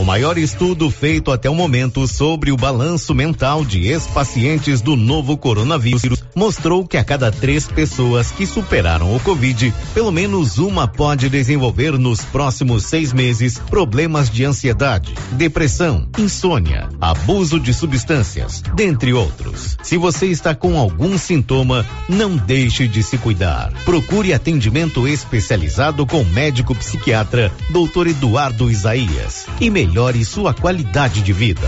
O maior estudo feito até o momento sobre o balanço mental de ex-pacientes do novo coronavírus mostrou que a cada três pessoas que superaram o Covid, pelo menos uma pode desenvolver nos próximos seis meses problemas de ansiedade, depressão, insônia, abuso de substâncias, dentre outros. Se você está com algum sintoma, não deixe de se cuidar. Procure atendimento especializado com médico psiquiatra, Dr. Eduardo Isaías, e melhore sua qualidade de vida.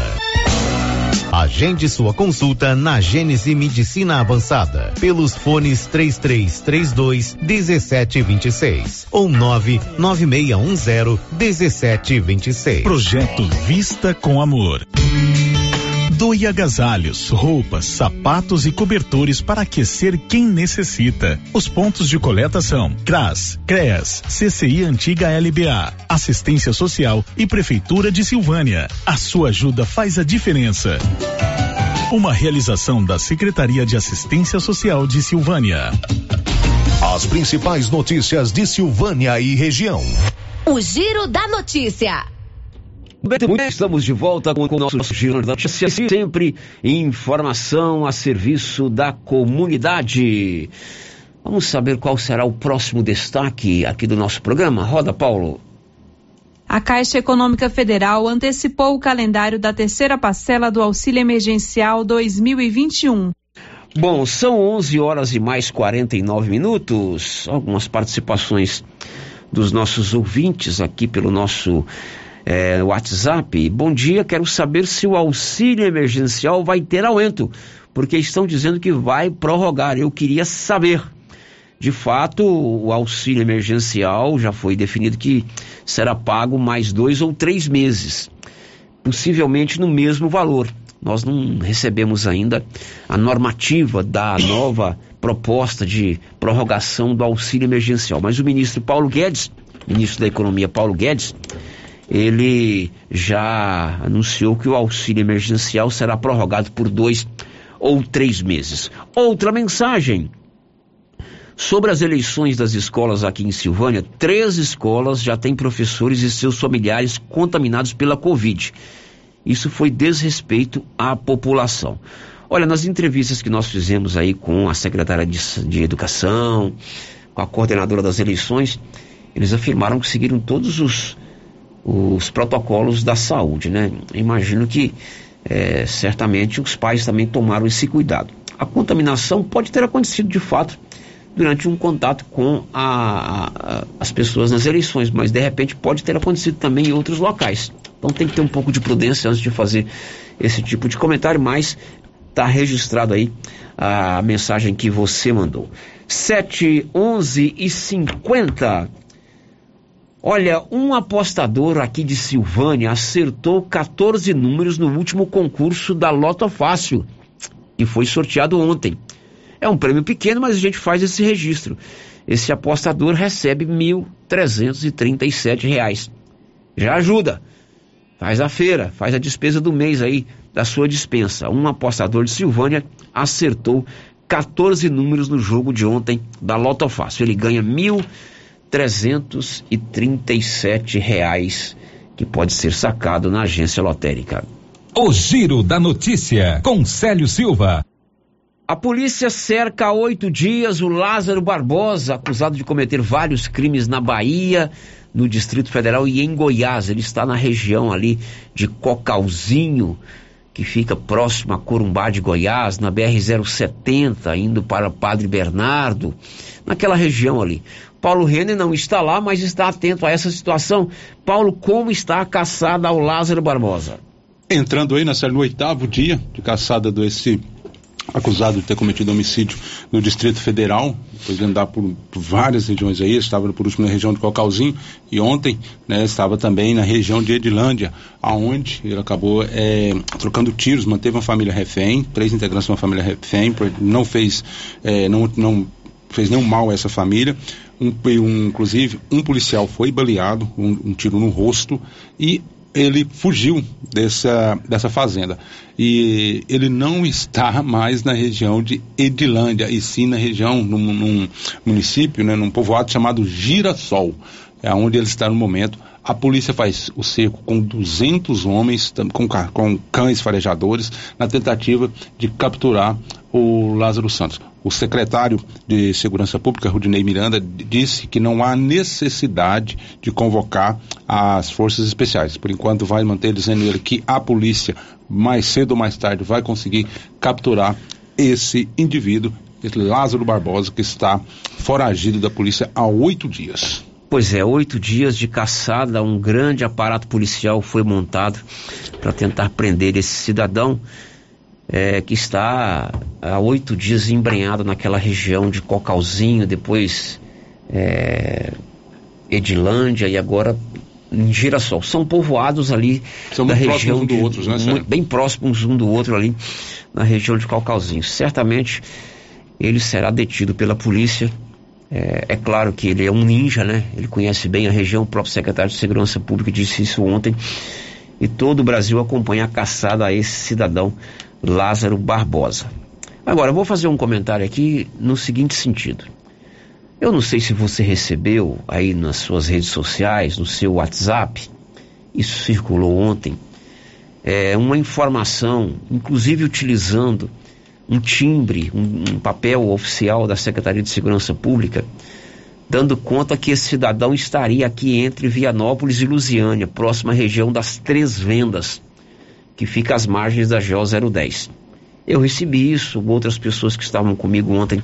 Agende sua consulta na Gênese Medicina Avançada pelos fones 3332 1726 ou 99610 1726. Projeto Vista com Amor. Doe agasalhos, roupas, sapatos e cobertores para aquecer quem necessita. Os pontos de coleta são CRAS, CREAS, CCI Antiga LBA, Assistência Social e Prefeitura de Silvânia. A sua ajuda faz a diferença. Uma realização da Secretaria de Assistência Social de Silvânia. As principais notícias de Silvânia e região. O Giro da Notícia. Estamos de volta com o nosso Giro da Notícia, sempre informação a serviço da comunidade. Vamos saber qual será o próximo destaque aqui do nosso programa. Roda, Paulo. A Caixa Econômica Federal antecipou o calendário da terceira parcela do Auxílio Emergencial 2021. Bom, são 11 horas e mais 49 minutos. Algumas participações dos nossos ouvintes aqui pelo nosso é, WhatsApp. Bom dia, quero saber se o auxílio emergencial vai ter aumento, porque estão dizendo que vai prorrogar. Eu queria saber. De fato, o auxílio emergencial já foi definido que será pago mais dois ou três meses, possivelmente no mesmo valor. Nós não recebemos ainda a normativa da nova proposta de prorrogação do auxílio emergencial, mas o ministro Paulo Guedes, ministro da Economia Paulo Guedes, ele já anunciou que o auxílio emergencial será prorrogado por dois ou três meses. Outra mensagem. Sobre as eleições das escolas aqui em Silvânia, três escolas já têm professores e seus familiares contaminados pela Covid. Isso foi desrespeito à população. Olha, nas entrevistas que nós fizemos aí com a secretária de, de Educação, com a coordenadora das eleições, eles afirmaram que seguiram todos os os protocolos da saúde, né? Imagino que é, certamente os pais também tomaram esse cuidado. A contaminação pode ter acontecido de fato durante um contato com a, a, as pessoas nas eleições, mas de repente pode ter acontecido também em outros locais. Então tem que ter um pouco de prudência antes de fazer esse tipo de comentário, mas está registrado aí a mensagem que você mandou. 7, 11 e 50. Olha, um apostador aqui de Silvânia acertou 14 números no último concurso da Loto Fácil, que foi sorteado ontem. É um prêmio pequeno, mas a gente faz esse registro. Esse apostador recebe R$ 1.337. Já ajuda. Faz a feira, faz a despesa do mês aí da sua dispensa. Um apostador de Silvânia acertou 14 números no jogo de ontem da Loto Fácil. Ele ganha mil 337 reais que pode ser sacado na agência lotérica. O Giro da Notícia, com Célio Silva. A polícia cerca há oito dias o Lázaro Barbosa, acusado de cometer vários crimes na Bahia, no Distrito Federal e em Goiás. Ele está na região ali de Cocalzinho, que fica próximo a Corumbá de Goiás, na BR-070, indo para Padre Bernardo, naquela região ali. Paulo Renner não está lá, mas está atento a essa situação. Paulo, como está a caçada ao Lázaro Barbosa? Entrando aí nessa, no oitavo dia de caçada desse acusado de ter cometido homicídio no Distrito Federal, depois de andar por, por, várias regiões aí, estava por último na região de Cocalzinho e ontem né, estava também na região de Edilândia, aonde ele acabou é, trocando tiros, manteve uma família refém, três integrantes de uma família refém, não fez, é, não, não fez nenhum mal a essa família, um, um, inclusive, um policial foi baleado, um, um tiro no rosto, e ele fugiu dessa, dessa fazenda. E ele não está mais na região de Edilândia, e sim na região, num, num município, né, num povoado chamado Girassol. É onde ele está no momento. A polícia faz o cerco com 200 homens, com, com cães farejadores, na tentativa de capturar o Lázaro Santos. O secretário de Segurança Pública, Rudinei Miranda, disse que não há necessidade de convocar as forças especiais. Por enquanto, vai manter dizendo ele que a polícia, mais cedo ou mais tarde, vai conseguir capturar esse indivíduo, esse Lázaro Barbosa, que está foragido da polícia há oito dias. Pois é, oito dias de caçada, um grande aparato policial foi montado para tentar prender esse cidadão é, que está há oito dias embrenhado naquela região de Cocalzinho, depois é, Edilândia e agora em Girassol. São povoados ali São da região de, um outros, né, muito, bem próximos um do outro ali na região de Cocalzinho. Certamente ele será detido pela polícia. É, é, claro que ele é um ninja, né? Ele conhece bem a região, o próprio secretário de Segurança Pública disse isso ontem. E todo o Brasil acompanha a caçada a esse cidadão Lázaro Barbosa. Agora, vou fazer um comentário aqui no seguinte sentido. Eu não sei se você recebeu aí nas suas redes sociais, no seu WhatsApp, isso circulou ontem, é, uma informação, inclusive utilizando um timbre, um, um papel oficial da Secretaria de Segurança Pública, dando conta que esse cidadão estaria aqui entre Vianópolis e Lusiânia, próxima região das Três Vendas, que fica às margens da GO 010. Eu recebi isso, outras pessoas que estavam comigo ontem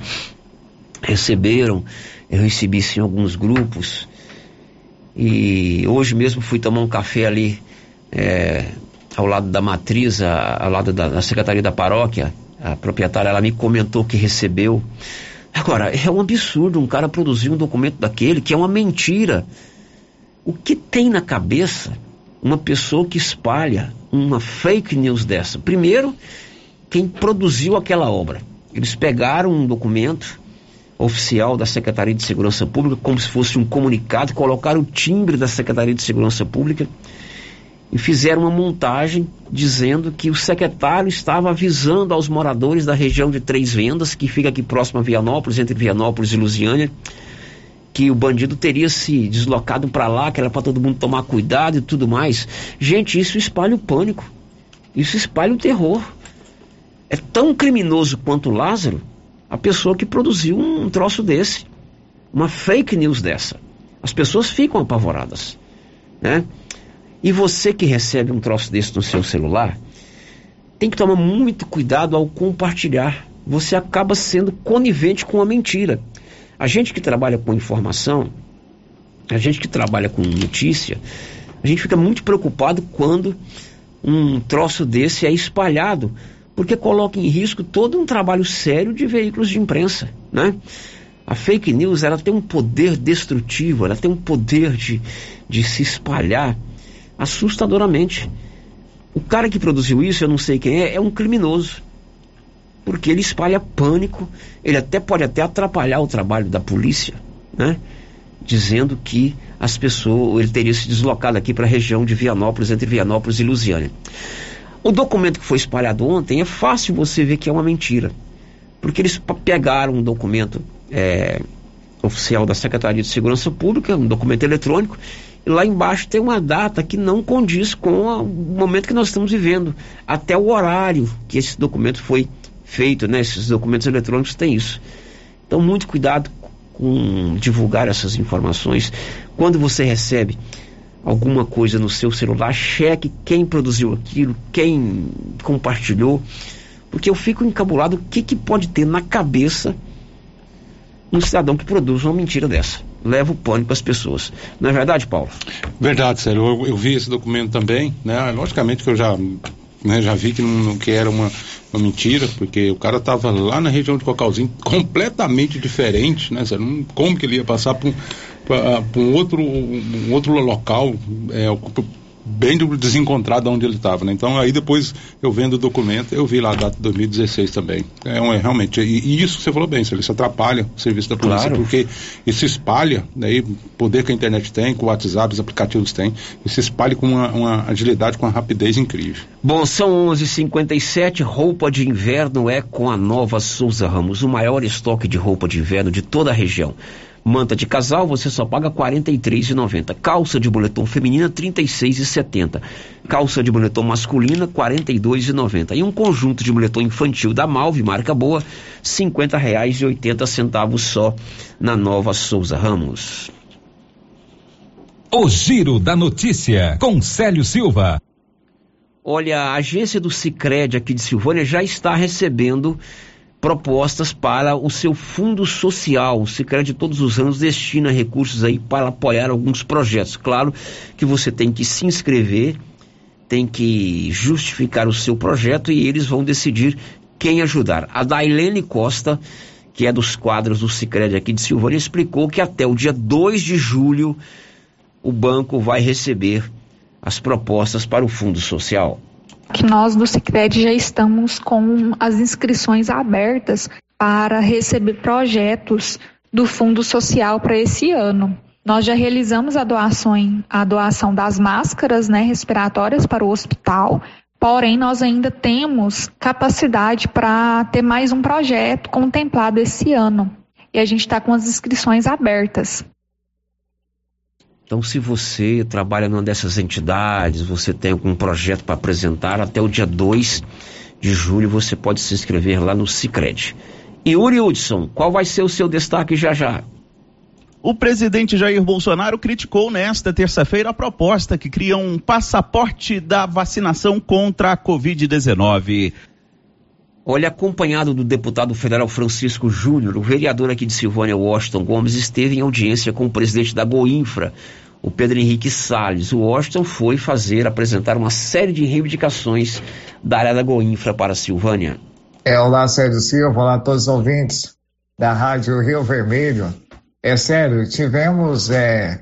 receberam, eu recebi isso em alguns grupos. E hoje mesmo fui tomar um café ali é, ao lado da matriz, a, ao lado da, da secretaria da paróquia. A proprietária ela me comentou que recebeu. Agora, é um absurdo um cara produzir um documento daquele que é uma mentira. O que tem na cabeça uma pessoa que espalha uma fake news dessa? Primeiro, quem produziu aquela obra. Eles pegaram um documento oficial da Secretaria de Segurança Pública, como se fosse um comunicado, colocaram o timbre da Secretaria de Segurança Pública e fizeram uma montagem dizendo que o secretário estava avisando aos moradores da região de Três Vendas, que fica aqui próximo a Vianópolis, entre Vianópolis e Lusiânia, que o bandido teria se deslocado para lá, que era para todo mundo tomar cuidado e tudo mais. Gente, isso espalha o pânico. Isso espalha o terror. É tão criminoso quanto Lázaro a pessoa que produziu um troço desse, uma fake news dessa. As pessoas ficam apavoradas, né? E você que recebe um troço desse no seu celular, tem que tomar muito cuidado ao compartilhar. Você acaba sendo conivente com a mentira. A gente que trabalha com informação, a gente que trabalha com notícia, a gente fica muito preocupado quando um troço desse é espalhado porque coloca em risco todo um trabalho sério de veículos de imprensa, né? A fake news, ela tem um poder destrutivo, ela tem um poder de, de se espalhar assustadoramente. O cara que produziu isso, eu não sei quem é, é um criminoso. Porque ele espalha pânico, ele até pode até atrapalhar o trabalho da polícia, né? Dizendo que as pessoas, ele teria se deslocado aqui para a região de Vianópolis, entre Vianópolis e Lusiânia. O documento que foi espalhado ontem é fácil você ver que é uma mentira. Porque eles pegaram um documento é, oficial da Secretaria de Segurança Pública, um documento eletrônico, e lá embaixo tem uma data que não condiz com a, o momento que nós estamos vivendo. Até o horário que esse documento foi feito, né? Esses documentos eletrônicos têm isso. Então, muito cuidado com divulgar essas informações. Quando você recebe alguma coisa no seu celular, cheque quem produziu aquilo, quem compartilhou, porque eu fico encabulado o que, que pode ter na cabeça um cidadão que produz uma mentira dessa. Leva o pânico às pessoas. Não é verdade, Paulo? Verdade, Sérgio. Eu, eu vi esse documento também, né? Logicamente que eu já né, já vi que, não, que era uma, uma mentira, porque o cara estava lá na região de Cocalzinho, completamente diferente, né? Como que ele ia passar para um outro, um outro local, é, bem desencontrado onde ele estava, né? Então aí depois eu vendo o documento, eu vi lá a data de 2016 também. É, um, é realmente, e, isso que você falou bem, isso atrapalha o serviço da polícia, claro. porque isso espalha, né, poder que a internet tem, que o WhatsApp, os aplicativos têm, isso espalha com uma, uma agilidade, com uma rapidez incrível. Bom, são 11:57 roupa de inverno é com a nova Souza Ramos, o maior estoque de roupa de inverno de toda a região. Manta de casal você só paga R$ 43,90. Calça de boletom feminina R$ 36,70. Calça de boletom masculina R$ 42,90. E um conjunto de boletom infantil da Malve, marca boa, R$ 50,80 só na Nova Souza Ramos. O Giro da Notícia com Célio Silva. Olha, a agência do Sicredi aqui de Silvânia já está recebendo propostas para o seu fundo social. O Sicredi todos os anos destina recursos aí para apoiar alguns projetos. Claro que você tem que se inscrever, tem que justificar o seu projeto e eles vão decidir quem ajudar. A Dailene Costa, que é dos quadros do Sicredi aqui de Silvânia, explicou que até o dia 2 de julho o banco vai receber as propostas para o fundo social que nós do Sicredi já estamos com as inscrições abertas para receber projetos do Fundo Social para esse ano. Nós já realizamos a doação, a doação das máscaras né, respiratórias para o hospital, porém nós ainda temos capacidade para ter mais um projeto contemplado esse ano. E a gente está com as inscrições abertas. Então, se você trabalha numa dessas entidades, você tem algum projeto para apresentar, até o dia 2 de julho você pode se inscrever lá no Cicred. Yuri Hudson, qual vai ser o seu destaque já já? O presidente Jair Bolsonaro criticou nesta terça-feira a proposta que cria um passaporte da vacinação contra a Covid-19. Olha, acompanhado do deputado federal Francisco Júnior, o vereador aqui de Silvânia, Washington Gomes, esteve em audiência com o presidente da Goinfra, o Pedro Henrique Salles. O Washington foi fazer, apresentar uma série de reivindicações da área da Goinfra para a Silvânia. É, olá, Sérgio Silva, olá a todos os ouvintes da Rádio Rio Vermelho. É sério, tivemos é,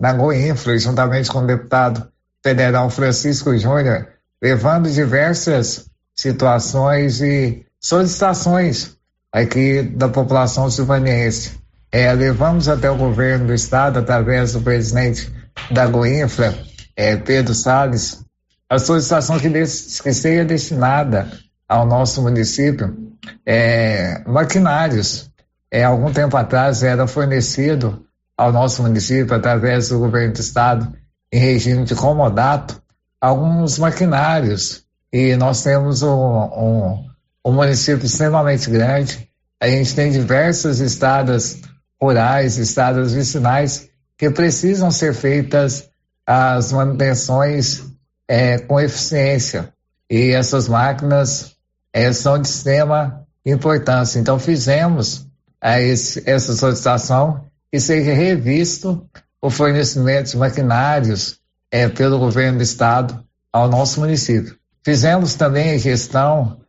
na Goinfra, juntamente com o deputado federal Francisco Júnior, levando diversas situações e solicitações aqui da população silvaniense. É, levamos até o governo do estado, através do presidente da Goinfra, é, Pedro Salles, a solicitação que, que seja destinada ao nosso município é, maquinários é, algum tempo atrás era fornecido ao nosso município, através do governo do estado, em regime de comodato, alguns maquinários. E nós temos um, um, um município extremamente grande, a gente tem diversas estradas rurais, estradas vicinais, que precisam ser feitas as manutenções é, com eficiência. E essas máquinas é, são de extrema importância. Então, fizemos a esse, essa solicitação e seja revisto o fornecimento de maquinários é, pelo governo do estado ao nosso município. Fizemos também a gestão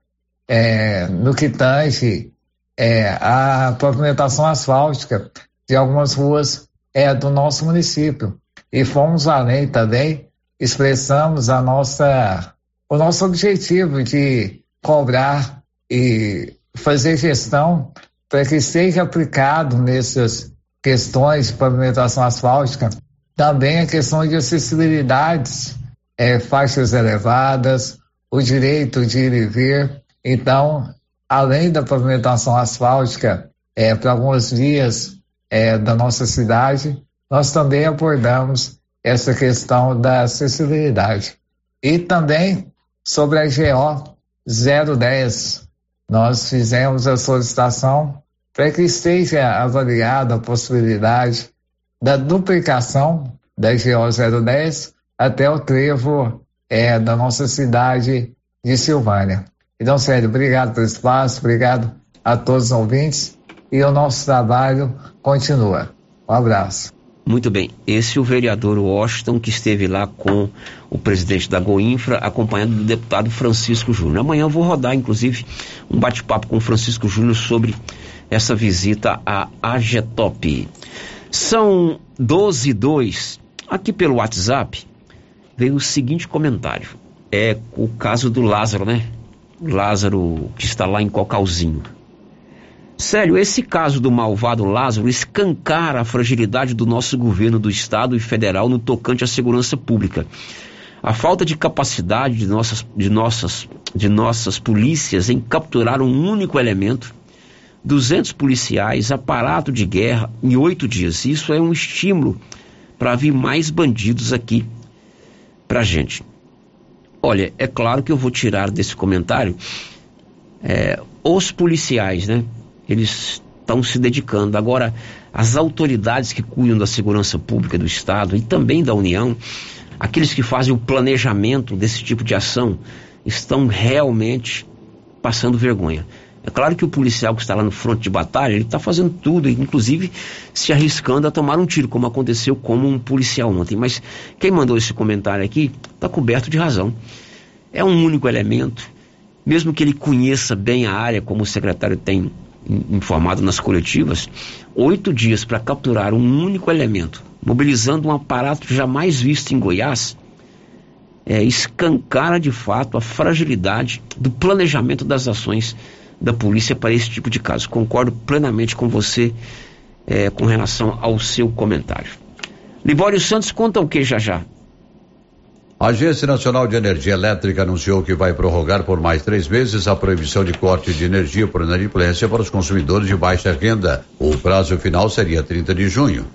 é, no que tange é, a pavimentação asfáltica de algumas ruas é, do nosso município. E fomos além também, expressamos a nossa, o nosso objetivo de cobrar e fazer gestão para que seja aplicado nessas questões de pavimentação asfáltica também a questão de acessibilidades, é, faixas elevadas, o direito de ir e vir. Então, além da pavimentação asfáltica é, para algumas vias é, da nossa cidade, nós também abordamos essa questão da acessibilidade. E também sobre a GO 010, nós fizemos a solicitação para que esteja avaliada a possibilidade da duplicação da GO 010 até o trevo é, da nossa cidade de Silvânia. Então, sério, obrigado pelo espaço, obrigado a todos os ouvintes e o nosso trabalho continua. Um abraço. Muito bem, esse é o vereador Washington que esteve lá com o presidente da Goinfra, acompanhado do deputado Francisco Júnior. Amanhã eu vou rodar, inclusive, um bate-papo com o Francisco Júnior sobre essa visita à AGETOP. São 12 e 2. Aqui pelo WhatsApp veio o seguinte comentário. É o caso do Lázaro, né? Lázaro que está lá em Cocalzinho. Sério, esse caso do malvado Lázaro escancara a fragilidade do nosso governo do estado e federal no tocante à segurança pública. A falta de capacidade de nossas, de nossas, de nossas polícias em capturar um único elemento 200 policiais, aparato de guerra em oito dias. Isso é um estímulo para vir mais bandidos aqui para gente. Olha, é claro que eu vou tirar desse comentário é, os policiais, né? Eles estão se dedicando. Agora, as autoridades que cuidam da segurança pública do Estado e também da União, aqueles que fazem o planejamento desse tipo de ação, estão realmente passando vergonha. É claro que o policial que está lá no fronte de batalha, ele está fazendo tudo, inclusive se arriscando a tomar um tiro, como aconteceu como um policial ontem. Mas quem mandou esse comentário aqui está coberto de razão. É um único elemento, mesmo que ele conheça bem a área, como o secretário tem informado nas coletivas, oito dias para capturar um único elemento, mobilizando um aparato jamais visto em Goiás, é, escancara de fato a fragilidade do planejamento das ações da polícia para esse tipo de caso. Concordo plenamente com você é, com relação ao seu comentário. Libório Santos conta o que já já? A Agência Nacional de Energia Elétrica anunciou que vai prorrogar por mais três meses a proibição de corte de energia por inadimplência para os consumidores de baixa renda. O prazo final seria 30 de junho.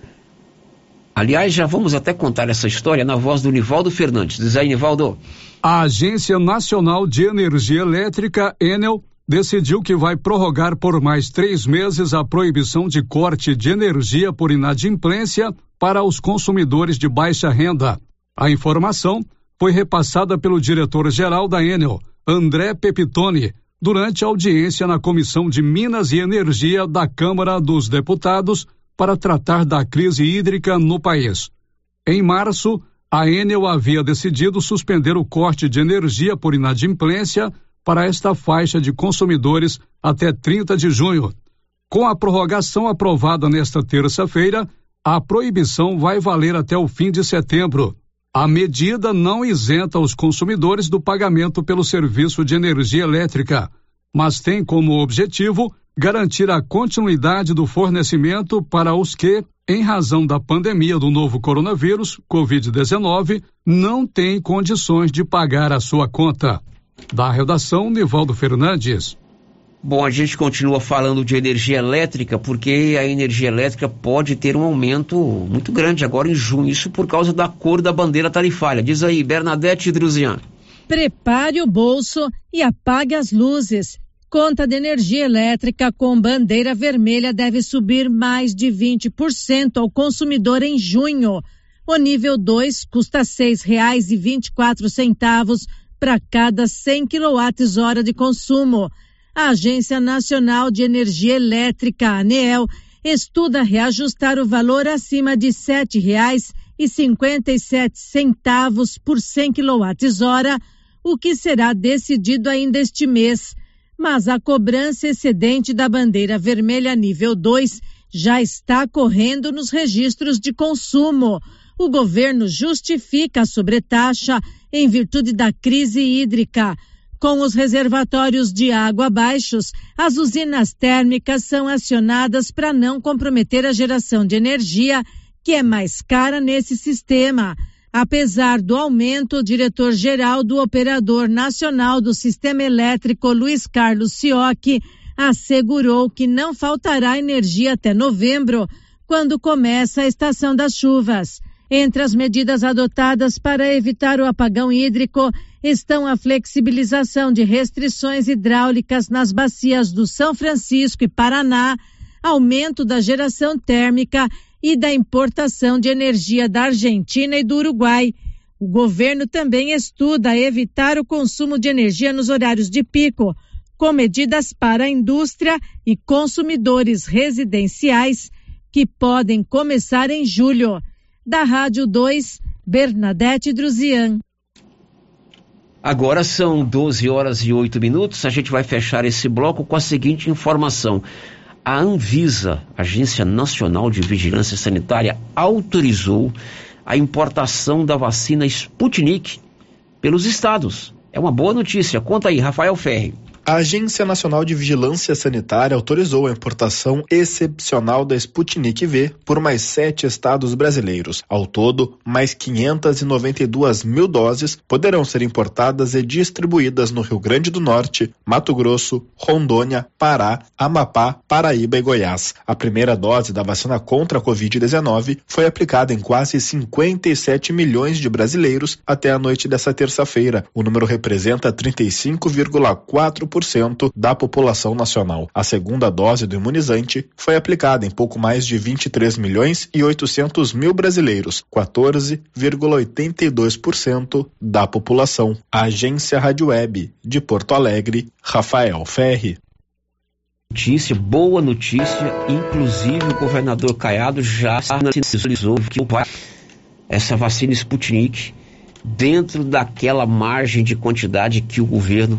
Aliás, já vamos até contar essa história na voz do Nivaldo Fernandes. Diz aí, Nivaldo. A Agência Nacional de Energia Elétrica, Enel, decidiu que vai prorrogar por mais três meses a proibição de corte de energia por inadimplência para os consumidores de baixa renda. A informação foi repassada pelo diretor-geral da Enel, André Pepitone, durante a audiência na Comissão de Minas e Energia da Câmara dos Deputados para tratar da crise hídrica no país. Em março, a Enel havia decidido suspender o corte de energia por inadimplência para esta faixa de consumidores até 30 de junho. Com a prorrogação aprovada nesta terça-feira, a proibição vai valer até o fim de setembro. A medida não isenta os consumidores do pagamento pelo serviço de energia elétrica, mas tem como objetivo garantir a continuidade do fornecimento para os que, em razão da pandemia do novo coronavírus, Covid-19, não têm condições de pagar a sua conta. Da redação, Nivaldo Fernandes. Bom, a gente continua falando de energia elétrica porque a energia elétrica pode ter um aumento muito grande agora em junho, isso por causa da cor da bandeira tarifária. Diz aí, Bernadette Druzian. Prepare o bolso e apague as luzes. Conta de energia elétrica com bandeira vermelha deve subir mais de 20% ao consumidor em junho. O nível 2 custa R$ 6,24 para cada 100 kWh de consumo. A Agência Nacional de Energia Elétrica, ANEEL, estuda reajustar o valor acima de R$ 7,57 por 100 kWh, o que será decidido ainda este mês. Mas a cobrança excedente da bandeira vermelha nível 2 já está correndo nos registros de consumo. O governo justifica a sobretaxa em virtude da crise hídrica. Com os reservatórios de água baixos, as usinas térmicas são acionadas para não comprometer a geração de energia, que é mais cara nesse sistema. Apesar do aumento, o diretor-geral do Operador Nacional do Sistema Elétrico, Luiz Carlos Sioc, assegurou que não faltará energia até novembro, quando começa a estação das chuvas. Entre as medidas adotadas para evitar o apagão hídrico estão a flexibilização de restrições hidráulicas nas bacias do São Francisco e Paraná, aumento da geração térmica e da importação de energia da Argentina e do Uruguai. O governo também estuda evitar o consumo de energia nos horários de pico, com medidas para a indústria e consumidores residenciais que podem começar em julho. Da Rádio 2, Bernadette Druzian. Agora são 12 horas e 8 minutos. A gente vai fechar esse bloco com a seguinte informação. A Anvisa, Agência Nacional de Vigilância Sanitária, autorizou a importação da vacina Sputnik pelos estados. É uma boa notícia. Conta aí, Rafael Ferri. A Agência Nacional de Vigilância Sanitária autorizou a importação excepcional da Sputnik V por mais sete estados brasileiros. Ao todo, mais 592 mil doses poderão ser importadas e distribuídas no Rio Grande do Norte, Mato Grosso, Rondônia, Pará, Amapá, Paraíba e Goiás. A primeira dose da vacina contra a Covid-19 foi aplicada em quase 57 milhões de brasileiros até a noite dessa terça-feira. O número representa 35,4% da população nacional. A segunda dose do imunizante foi aplicada em pouco mais de 23 milhões e 800 mil brasileiros, 14,82% da população. Agência Rádio Web de Porto Alegre, Rafael Ferri. Notícia, boa notícia, inclusive o governador Caiado já sinalizou que essa vacina Sputnik dentro daquela margem de quantidade que o governo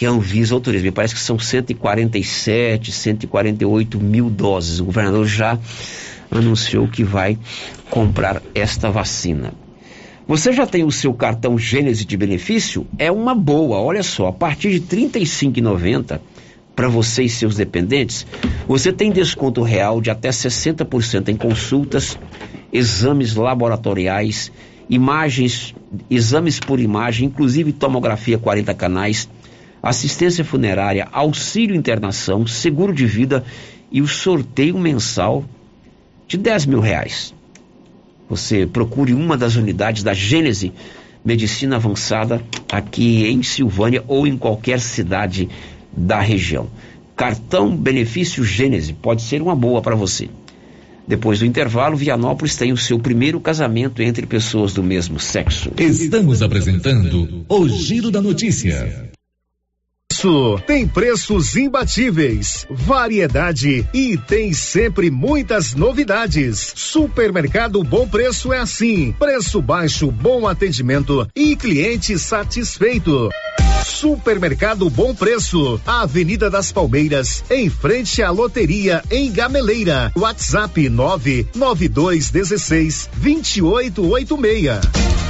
que a Anvisa autoriza. Me parece que são 147, 148 mil doses. O governador já anunciou que vai comprar esta vacina. Você já tem o seu cartão Gênese de benefício? É uma boa, olha só, a partir de R$ 35,90 para você e seus dependentes, você tem desconto real de até 60% em consultas, exames laboratoriais, imagens, exames por imagem, inclusive tomografia 40 canais, assistência funerária, auxílio internação, seguro de vida e o sorteio mensal de 10 mil reais. Você procure uma das unidades da Gênese Medicina Avançada aqui em Silvânia ou em qualquer cidade da região. Cartão Benefício Gênese pode ser uma boa para você. Depois do intervalo, Vianópolis tem o seu primeiro casamento entre pessoas do mesmo sexo. Estamos apresentando o Giro da Notícia. Tem preços imbatíveis, variedade e tem sempre muitas novidades. Supermercado Bom Preço é assim: preço baixo, bom atendimento e cliente satisfeito. Supermercado Bom Preço, Avenida das Palmeiras, em frente à loteria em Gameleira. WhatsApp 99216 2886.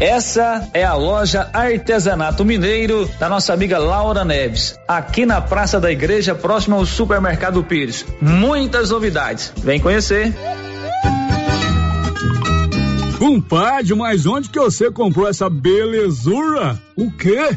Essa é a loja Artesanato Mineiro da nossa amiga Laura Neves, aqui na Praça da Igreja, próximo ao Supermercado Pires. Muitas novidades. Vem conhecer. Compadre, mas onde que você comprou essa belezura? O quê?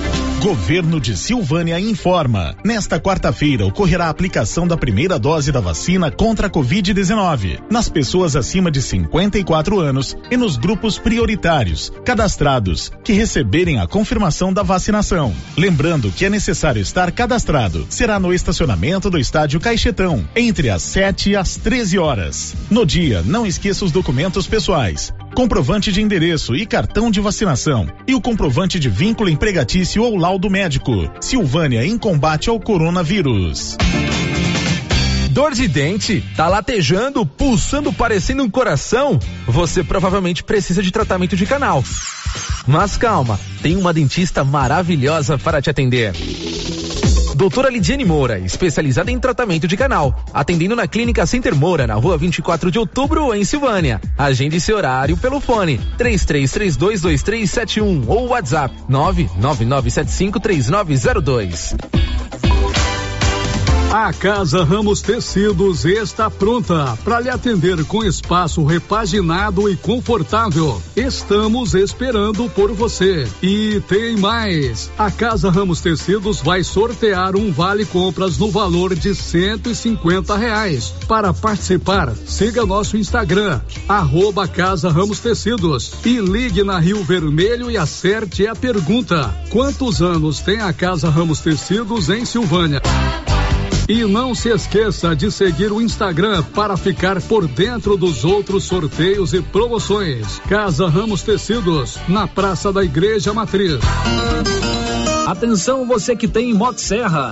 Governo de Silvânia informa. Nesta quarta-feira ocorrerá a aplicação da primeira dose da vacina contra a Covid-19 nas pessoas acima de 54 anos e nos grupos prioritários cadastrados que receberem a confirmação da vacinação. Lembrando que é necessário estar cadastrado. Será no estacionamento do estádio Caixetão entre as 7 e as 13 horas. No dia, não esqueça os documentos pessoais comprovante de endereço e cartão de vacinação e o comprovante de vínculo empregatício ou laudo médico. Silvânia em combate ao coronavírus. Dor de dente? Tá latejando, pulsando, parecendo um coração? Você provavelmente precisa de tratamento de canal. Mas calma, tem uma dentista maravilhosa para te atender. Doutora Lidiane Moura, especializada em tratamento de canal, atendendo na Clínica Center Moura, na rua 24 de outubro, em Silvânia. Agende seu horário pelo fone 33322371 ou WhatsApp 999753902. A Casa Ramos Tecidos está pronta para lhe atender com espaço repaginado e confortável. Estamos esperando por você. E tem mais. A Casa Ramos Tecidos vai sortear um vale compras no valor de 150 reais. Para participar, siga nosso Instagram, arroba Casa Ramos Tecidos e ligue na Rio Vermelho e acerte a pergunta. Quantos anos tem a Casa Ramos Tecidos em Silvânia? E não se esqueça de seguir o Instagram para ficar por dentro dos outros sorteios e promoções. Casa Ramos Tecidos, na Praça da Igreja Matriz. Atenção você que tem Motosserra.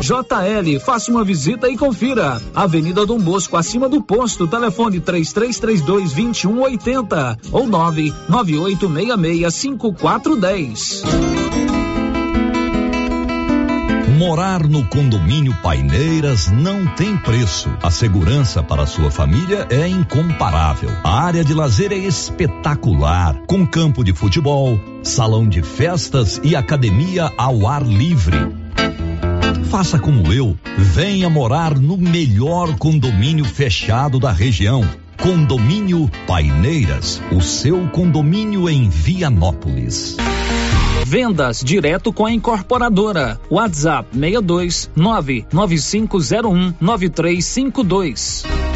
JL, faça uma visita e confira. Avenida Dom Bosco, acima do posto, telefone 3332 2180 ou 99866 5410. Morar no condomínio Paineiras não tem preço. A segurança para sua família é incomparável. A área de lazer é espetacular, com campo de futebol, salão de festas e academia ao ar livre. Faça como eu, venha morar no melhor condomínio fechado da região. Condomínio Paineiras, o seu condomínio em Vianópolis. Vendas direto com a incorporadora. WhatsApp 62 99501 9352.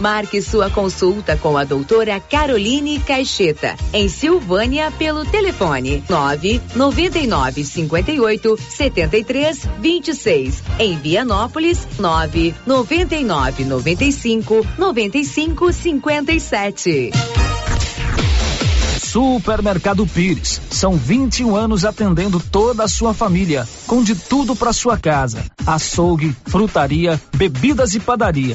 Marque sua consulta com a doutora Caroline Caixeta, em Silvânia, pelo telefone 9 99 58 73 26. Em Vianópolis, 9 99 95 95 57. Supermercado Pires. São 21 anos atendendo toda a sua família, com de tudo para sua casa: açougue, frutaria, bebidas e padaria.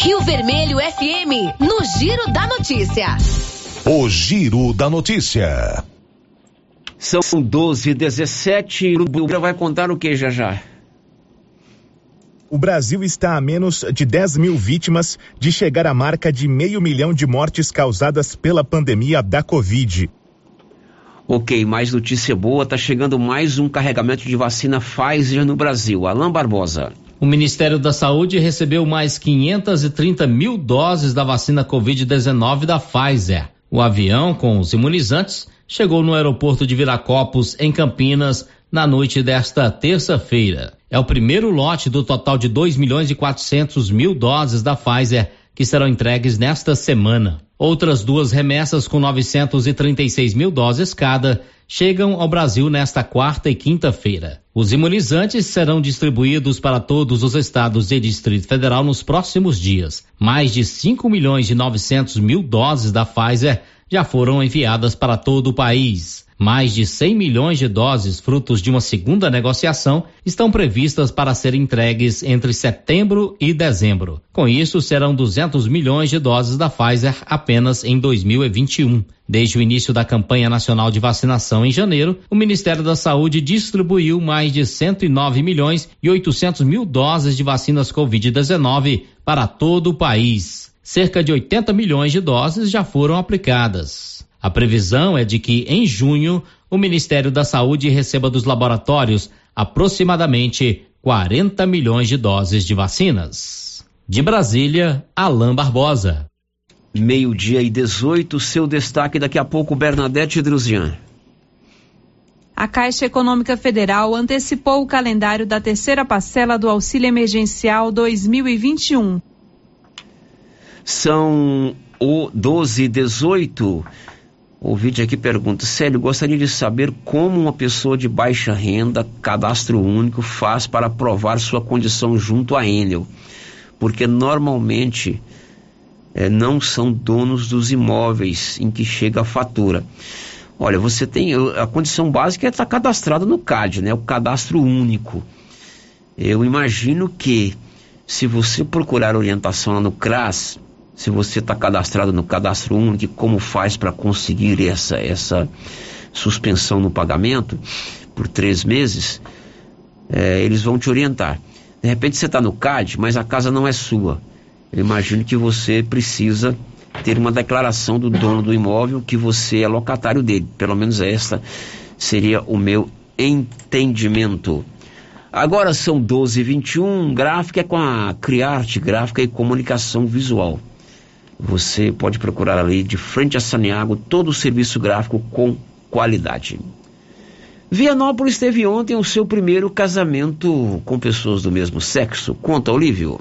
Rio Vermelho FM, no Giro da Notícia. O Giro da Notícia. São 12 17 O vai contar o que já já? O Brasil está a menos de 10 mil vítimas de chegar à marca de meio milhão de mortes causadas pela pandemia da Covid. Ok, mais notícia boa, tá chegando mais um carregamento de vacina Pfizer no Brasil. Alain Barbosa. O Ministério da Saúde recebeu mais 530 mil doses da vacina Covid-19 da Pfizer. O avião com os imunizantes chegou no aeroporto de Viracopos, em Campinas, na noite desta terça-feira. É o primeiro lote do total de 2 milhões e 400 mil doses da Pfizer que serão entregues nesta semana. Outras duas remessas com 936 mil doses cada chegam ao Brasil nesta quarta e quinta-feira. Os imunizantes serão distribuídos para todos os estados e Distrito Federal nos próximos dias. Mais de 5 milhões e 900 mil doses da Pfizer já foram enviadas para todo o país. Mais de 100 milhões de doses, frutos de uma segunda negociação, estão previstas para serem entregues entre setembro e dezembro. Com isso, serão 200 milhões de doses da Pfizer apenas em 2021. Desde o início da campanha nacional de vacinação em janeiro, o Ministério da Saúde distribuiu mais de 109 milhões e 800 mil doses de vacinas Covid-19 para todo o país. Cerca de 80 milhões de doses já foram aplicadas. A previsão é de que, em junho, o Ministério da Saúde receba dos laboratórios aproximadamente 40 milhões de doses de vacinas. De Brasília, Alain Barbosa. Meio-dia e 18, seu destaque daqui a pouco, Bernadette Druzian. A Caixa Econômica Federal antecipou o calendário da terceira parcela do Auxílio Emergencial 2021. São o 12 e 18. O vídeo aqui pergunta: Célio, gostaria de saber como uma pessoa de baixa renda, cadastro único, faz para provar sua condição junto à Enel. Porque normalmente é, não são donos dos imóveis em que chega a fatura. Olha, você tem. A condição básica é estar cadastrado no CAD, né? O cadastro único. Eu imagino que se você procurar orientação lá no CRAS, se você está cadastrado no cadastro único, como faz para conseguir essa, essa suspensão no pagamento por três meses, é, eles vão te orientar. De repente você está no CAD, mas a casa não é sua. Eu imagino que você precisa ter uma declaração do dono do imóvel que você é locatário dele. Pelo menos esta seria o meu entendimento. Agora são 12h21, gráfica é com a Criarte Gráfica e Comunicação Visual. Você pode procurar ali de frente a Saniago todo o serviço gráfico com qualidade. Vianópolis teve ontem o seu primeiro casamento com pessoas do mesmo sexo. Conta, Olívio.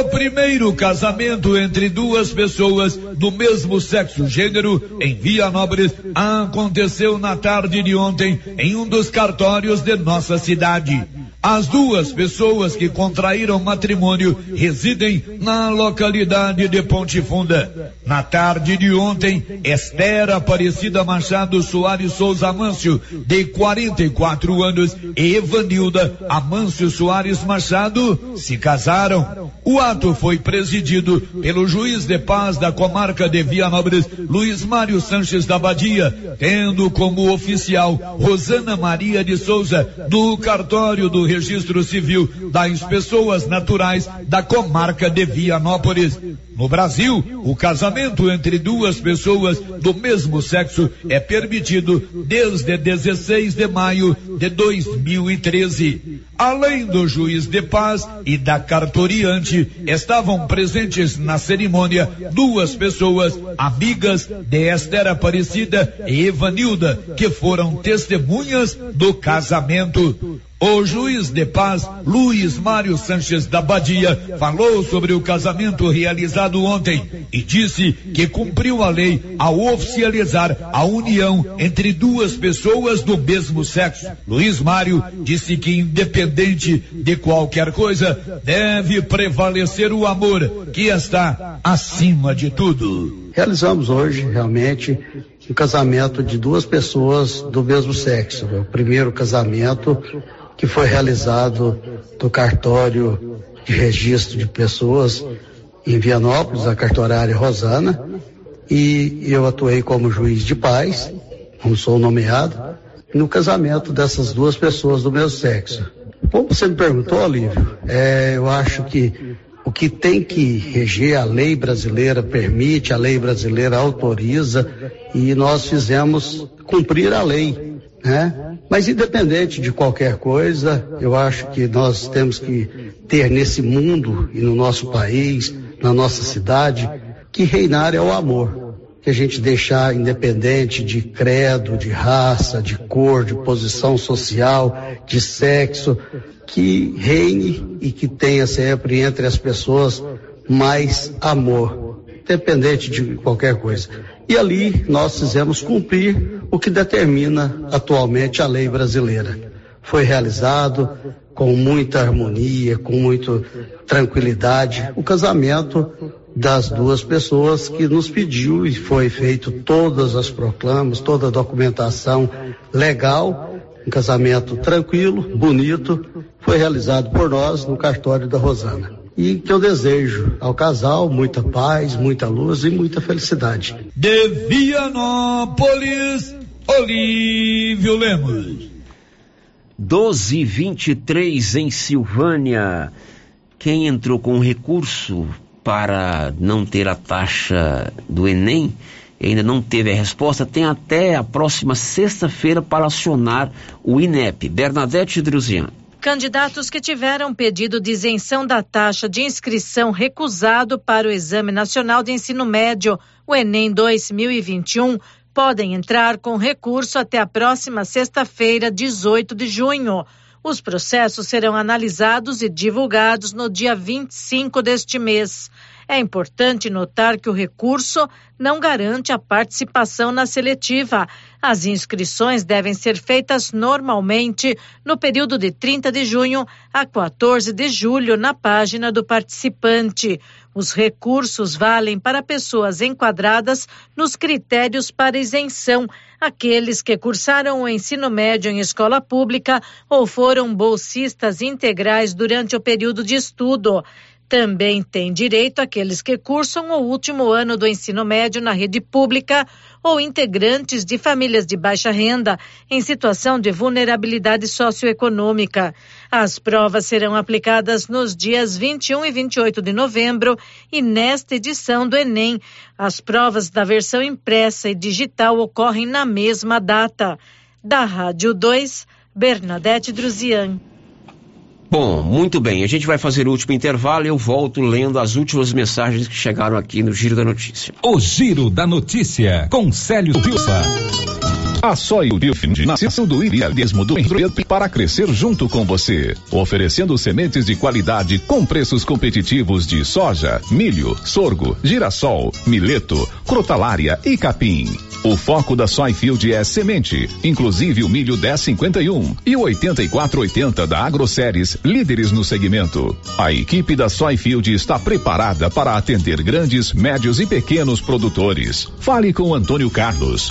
O primeiro casamento entre duas pessoas do mesmo sexo gênero em Vianópolis aconteceu na tarde de ontem em um dos cartórios de nossa cidade. As duas pessoas que contraíram matrimônio residem na localidade de Ponte Funda. Na tarde de ontem, Esther Aparecida Machado Soares Souza Amâncio, de 44 anos, e Evanilda Amâncio Soares Machado se casaram. O ato foi presidido pelo juiz de paz da comarca de Vianópolis, Luiz Mário Sanches da Badia, tendo como oficial Rosana Maria de Souza, do cartório do Registro Civil das Pessoas Naturais da comarca de Vianópolis. No Brasil, o casamento entre duas pessoas do mesmo sexo é permitido desde 16 de maio de 2013. Além do juiz de paz e da cartoriante, estavam presentes na cerimônia duas pessoas amigas de Esther Aparecida e Evanilda, que foram testemunhas do casamento. O juiz de paz, Luiz Mário Sanches da Badia, falou sobre o casamento realizado ontem e disse que cumpriu a lei ao oficializar a união entre duas pessoas do mesmo sexo. Luiz Mário disse que, independente de qualquer coisa, deve prevalecer o amor, que está acima de tudo. Realizamos hoje, realmente, um casamento de duas pessoas do mesmo sexo. O primeiro casamento que foi realizado no cartório de registro de pessoas em Vianópolis, a cartorária Rosana, e eu atuei como juiz de paz, como sou nomeado, no casamento dessas duas pessoas do mesmo sexo. Como você me perguntou, Olívio, é, eu acho que o que tem que reger a lei brasileira permite, a lei brasileira autoriza, e nós fizemos cumprir a lei, né? Mas independente de qualquer coisa, eu acho que nós temos que ter nesse mundo e no nosso país, na nossa cidade, que reinar é o amor. Que a gente deixar independente de credo, de raça, de cor, de posição social, de sexo, que reine e que tenha sempre entre as pessoas mais amor, independente de qualquer coisa. E ali nós fizemos cumprir o que determina atualmente a lei brasileira. Foi realizado com muita harmonia, com muita tranquilidade, o casamento das duas pessoas que nos pediu e foi feito todas as proclamas, toda a documentação legal, um casamento tranquilo, bonito, foi realizado por nós no cartório da Rosana e que eu desejo ao casal muita paz, muita luz e muita felicidade. De Vianópolis, Olívio Lemos. 1223 em Silvânia. Quem entrou com recurso para não ter a taxa do Enem ainda não teve a resposta, tem até a próxima sexta-feira para acionar o INEP. Bernadette Druzian. Candidatos que tiveram pedido de isenção da taxa de inscrição recusado para o Exame Nacional de Ensino Médio, o Enem 2021, podem entrar com recurso até a próxima sexta-feira, 18 de junho. Os processos serão analisados e divulgados no dia 25 deste mês. É importante notar que o recurso não garante a participação na seletiva. As inscrições devem ser feitas normalmente no período de 30 de junho a 14 de julho na página do participante. Os recursos valem para pessoas enquadradas nos critérios para isenção, aqueles que cursaram o ensino médio em escola pública ou foram bolsistas integrais durante o período de estudo. Também têm direito aqueles que cursam o último ano do ensino médio na rede pública ou integrantes de famílias de baixa renda em situação de vulnerabilidade socioeconômica. As provas serão aplicadas nos dias 21 e 28 de novembro e nesta edição do Enem. As provas da versão impressa e digital ocorrem na mesma data. Da Rádio 2, Bernadette Druzian. Bom, muito bem. A gente vai fazer o último intervalo e eu volto lendo as últimas mensagens que chegaram aqui no Giro da Notícia. O Giro da Notícia, com Célio Pilsa. A Soil Biofin nasceu do idealismo do Henrique para crescer junto com você, oferecendo sementes de qualidade com preços competitivos de soja, milho, sorgo, girassol, mileto, crotalária e capim. O foco da Soyfield é semente, inclusive o milho 1051 e o 8480 da AgroSéries, líderes no segmento. A equipe da Soyfield está preparada para atender grandes, médios e pequenos produtores. Fale com Antônio Carlos.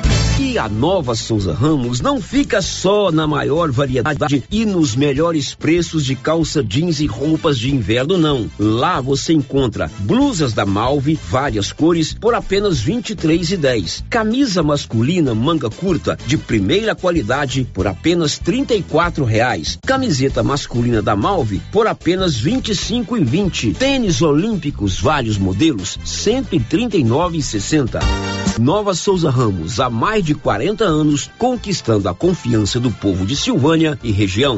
A nova Souza Ramos não fica só na maior variedade e nos melhores preços de calça jeans e roupas de inverno, não. Lá você encontra blusas da Malve, várias cores, por apenas R$ 23,10. Camisa masculina manga curta de primeira qualidade por apenas 34 reais. Camiseta masculina da Malve por apenas R$ 25,20. Tênis olímpicos, vários modelos, R$ 139,60. Nova Souza Ramos, há mais de 40 anos, conquistando a confiança do povo de Silvânia e região.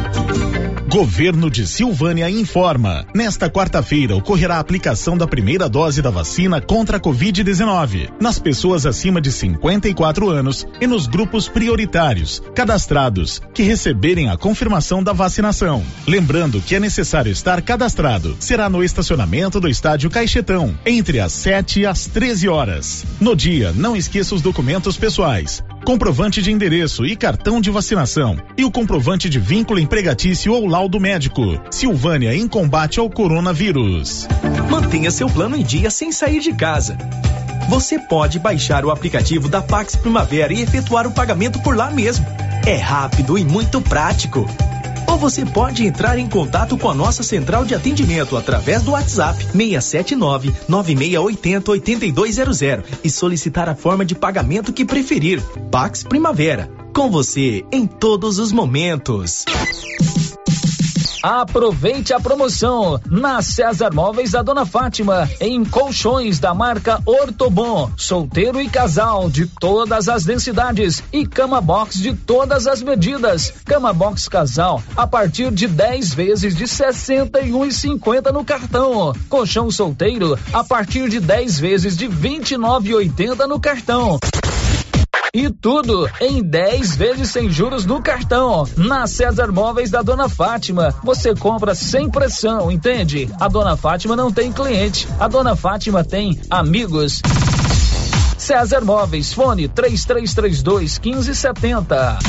Governo de Silvânia informa. Nesta quarta-feira ocorrerá a aplicação da primeira dose da vacina contra a Covid-19 nas pessoas acima de 54 anos e nos grupos prioritários cadastrados que receberem a confirmação da vacinação. Lembrando que é necessário estar cadastrado. Será no estacionamento do estádio Caixetão entre as 7 e as 13 horas. No dia, não esqueça os documentos pessoais comprovante de endereço e cartão de vacinação e o comprovante de vínculo empregatício ou laudo médico. Silvânia em combate ao coronavírus. Mantenha seu plano em dia sem sair de casa. Você pode baixar o aplicativo da Pax Primavera e efetuar o pagamento por lá mesmo. É rápido e muito prático. Você pode entrar em contato com a nossa central de atendimento através do WhatsApp 679 9680 8200 e solicitar a forma de pagamento que preferir. Pax Primavera, com você em todos os momentos. Aproveite a promoção na César Móveis da Dona Fátima, em colchões da marca Ortobon, solteiro e casal de todas as densidades e cama box de todas as medidas. Cama box casal a partir de 10 vezes de 61,50 no cartão. Colchão solteiro a partir de 10 vezes de 29,80 no cartão. E tudo em 10 vezes sem juros no cartão. Na César Móveis da Dona Fátima, você compra sem pressão, entende? A Dona Fátima não tem cliente, a Dona Fátima tem amigos. César Móveis, fone 3332 1570.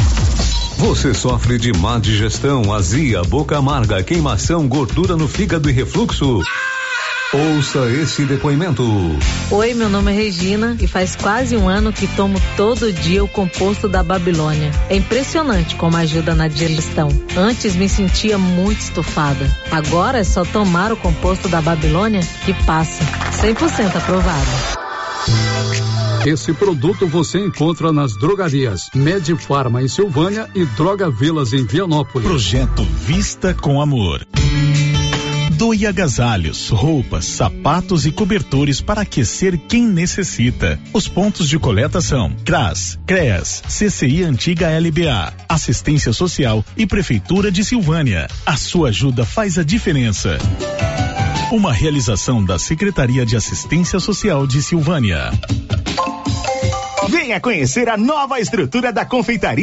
Você sofre de má digestão, azia, boca amarga, queimação, gordura no fígado e refluxo? Ouça esse depoimento. Oi, meu nome é Regina e faz quase um ano que tomo todo dia o composto da Babilônia. É impressionante como ajuda na digestão. Antes me sentia muito estufada. Agora é só tomar o composto da Babilônia que passa. 100% aprovado. Esse produto você encontra nas drogarias Medifarma em Silvânia e Droga Vilas em Vianópolis. Projeto Vista com Amor. Doe agasalhos, roupas, sapatos e cobertores para aquecer quem necessita. Os pontos de coleta são CRAS, CREAS, CCI Antiga LBA, Assistência Social e Prefeitura de Silvânia. A sua ajuda faz a diferença. Uma realização da Secretaria de Assistência Social de Silvânia. Venha conhecer a nova estrutura da confeitaria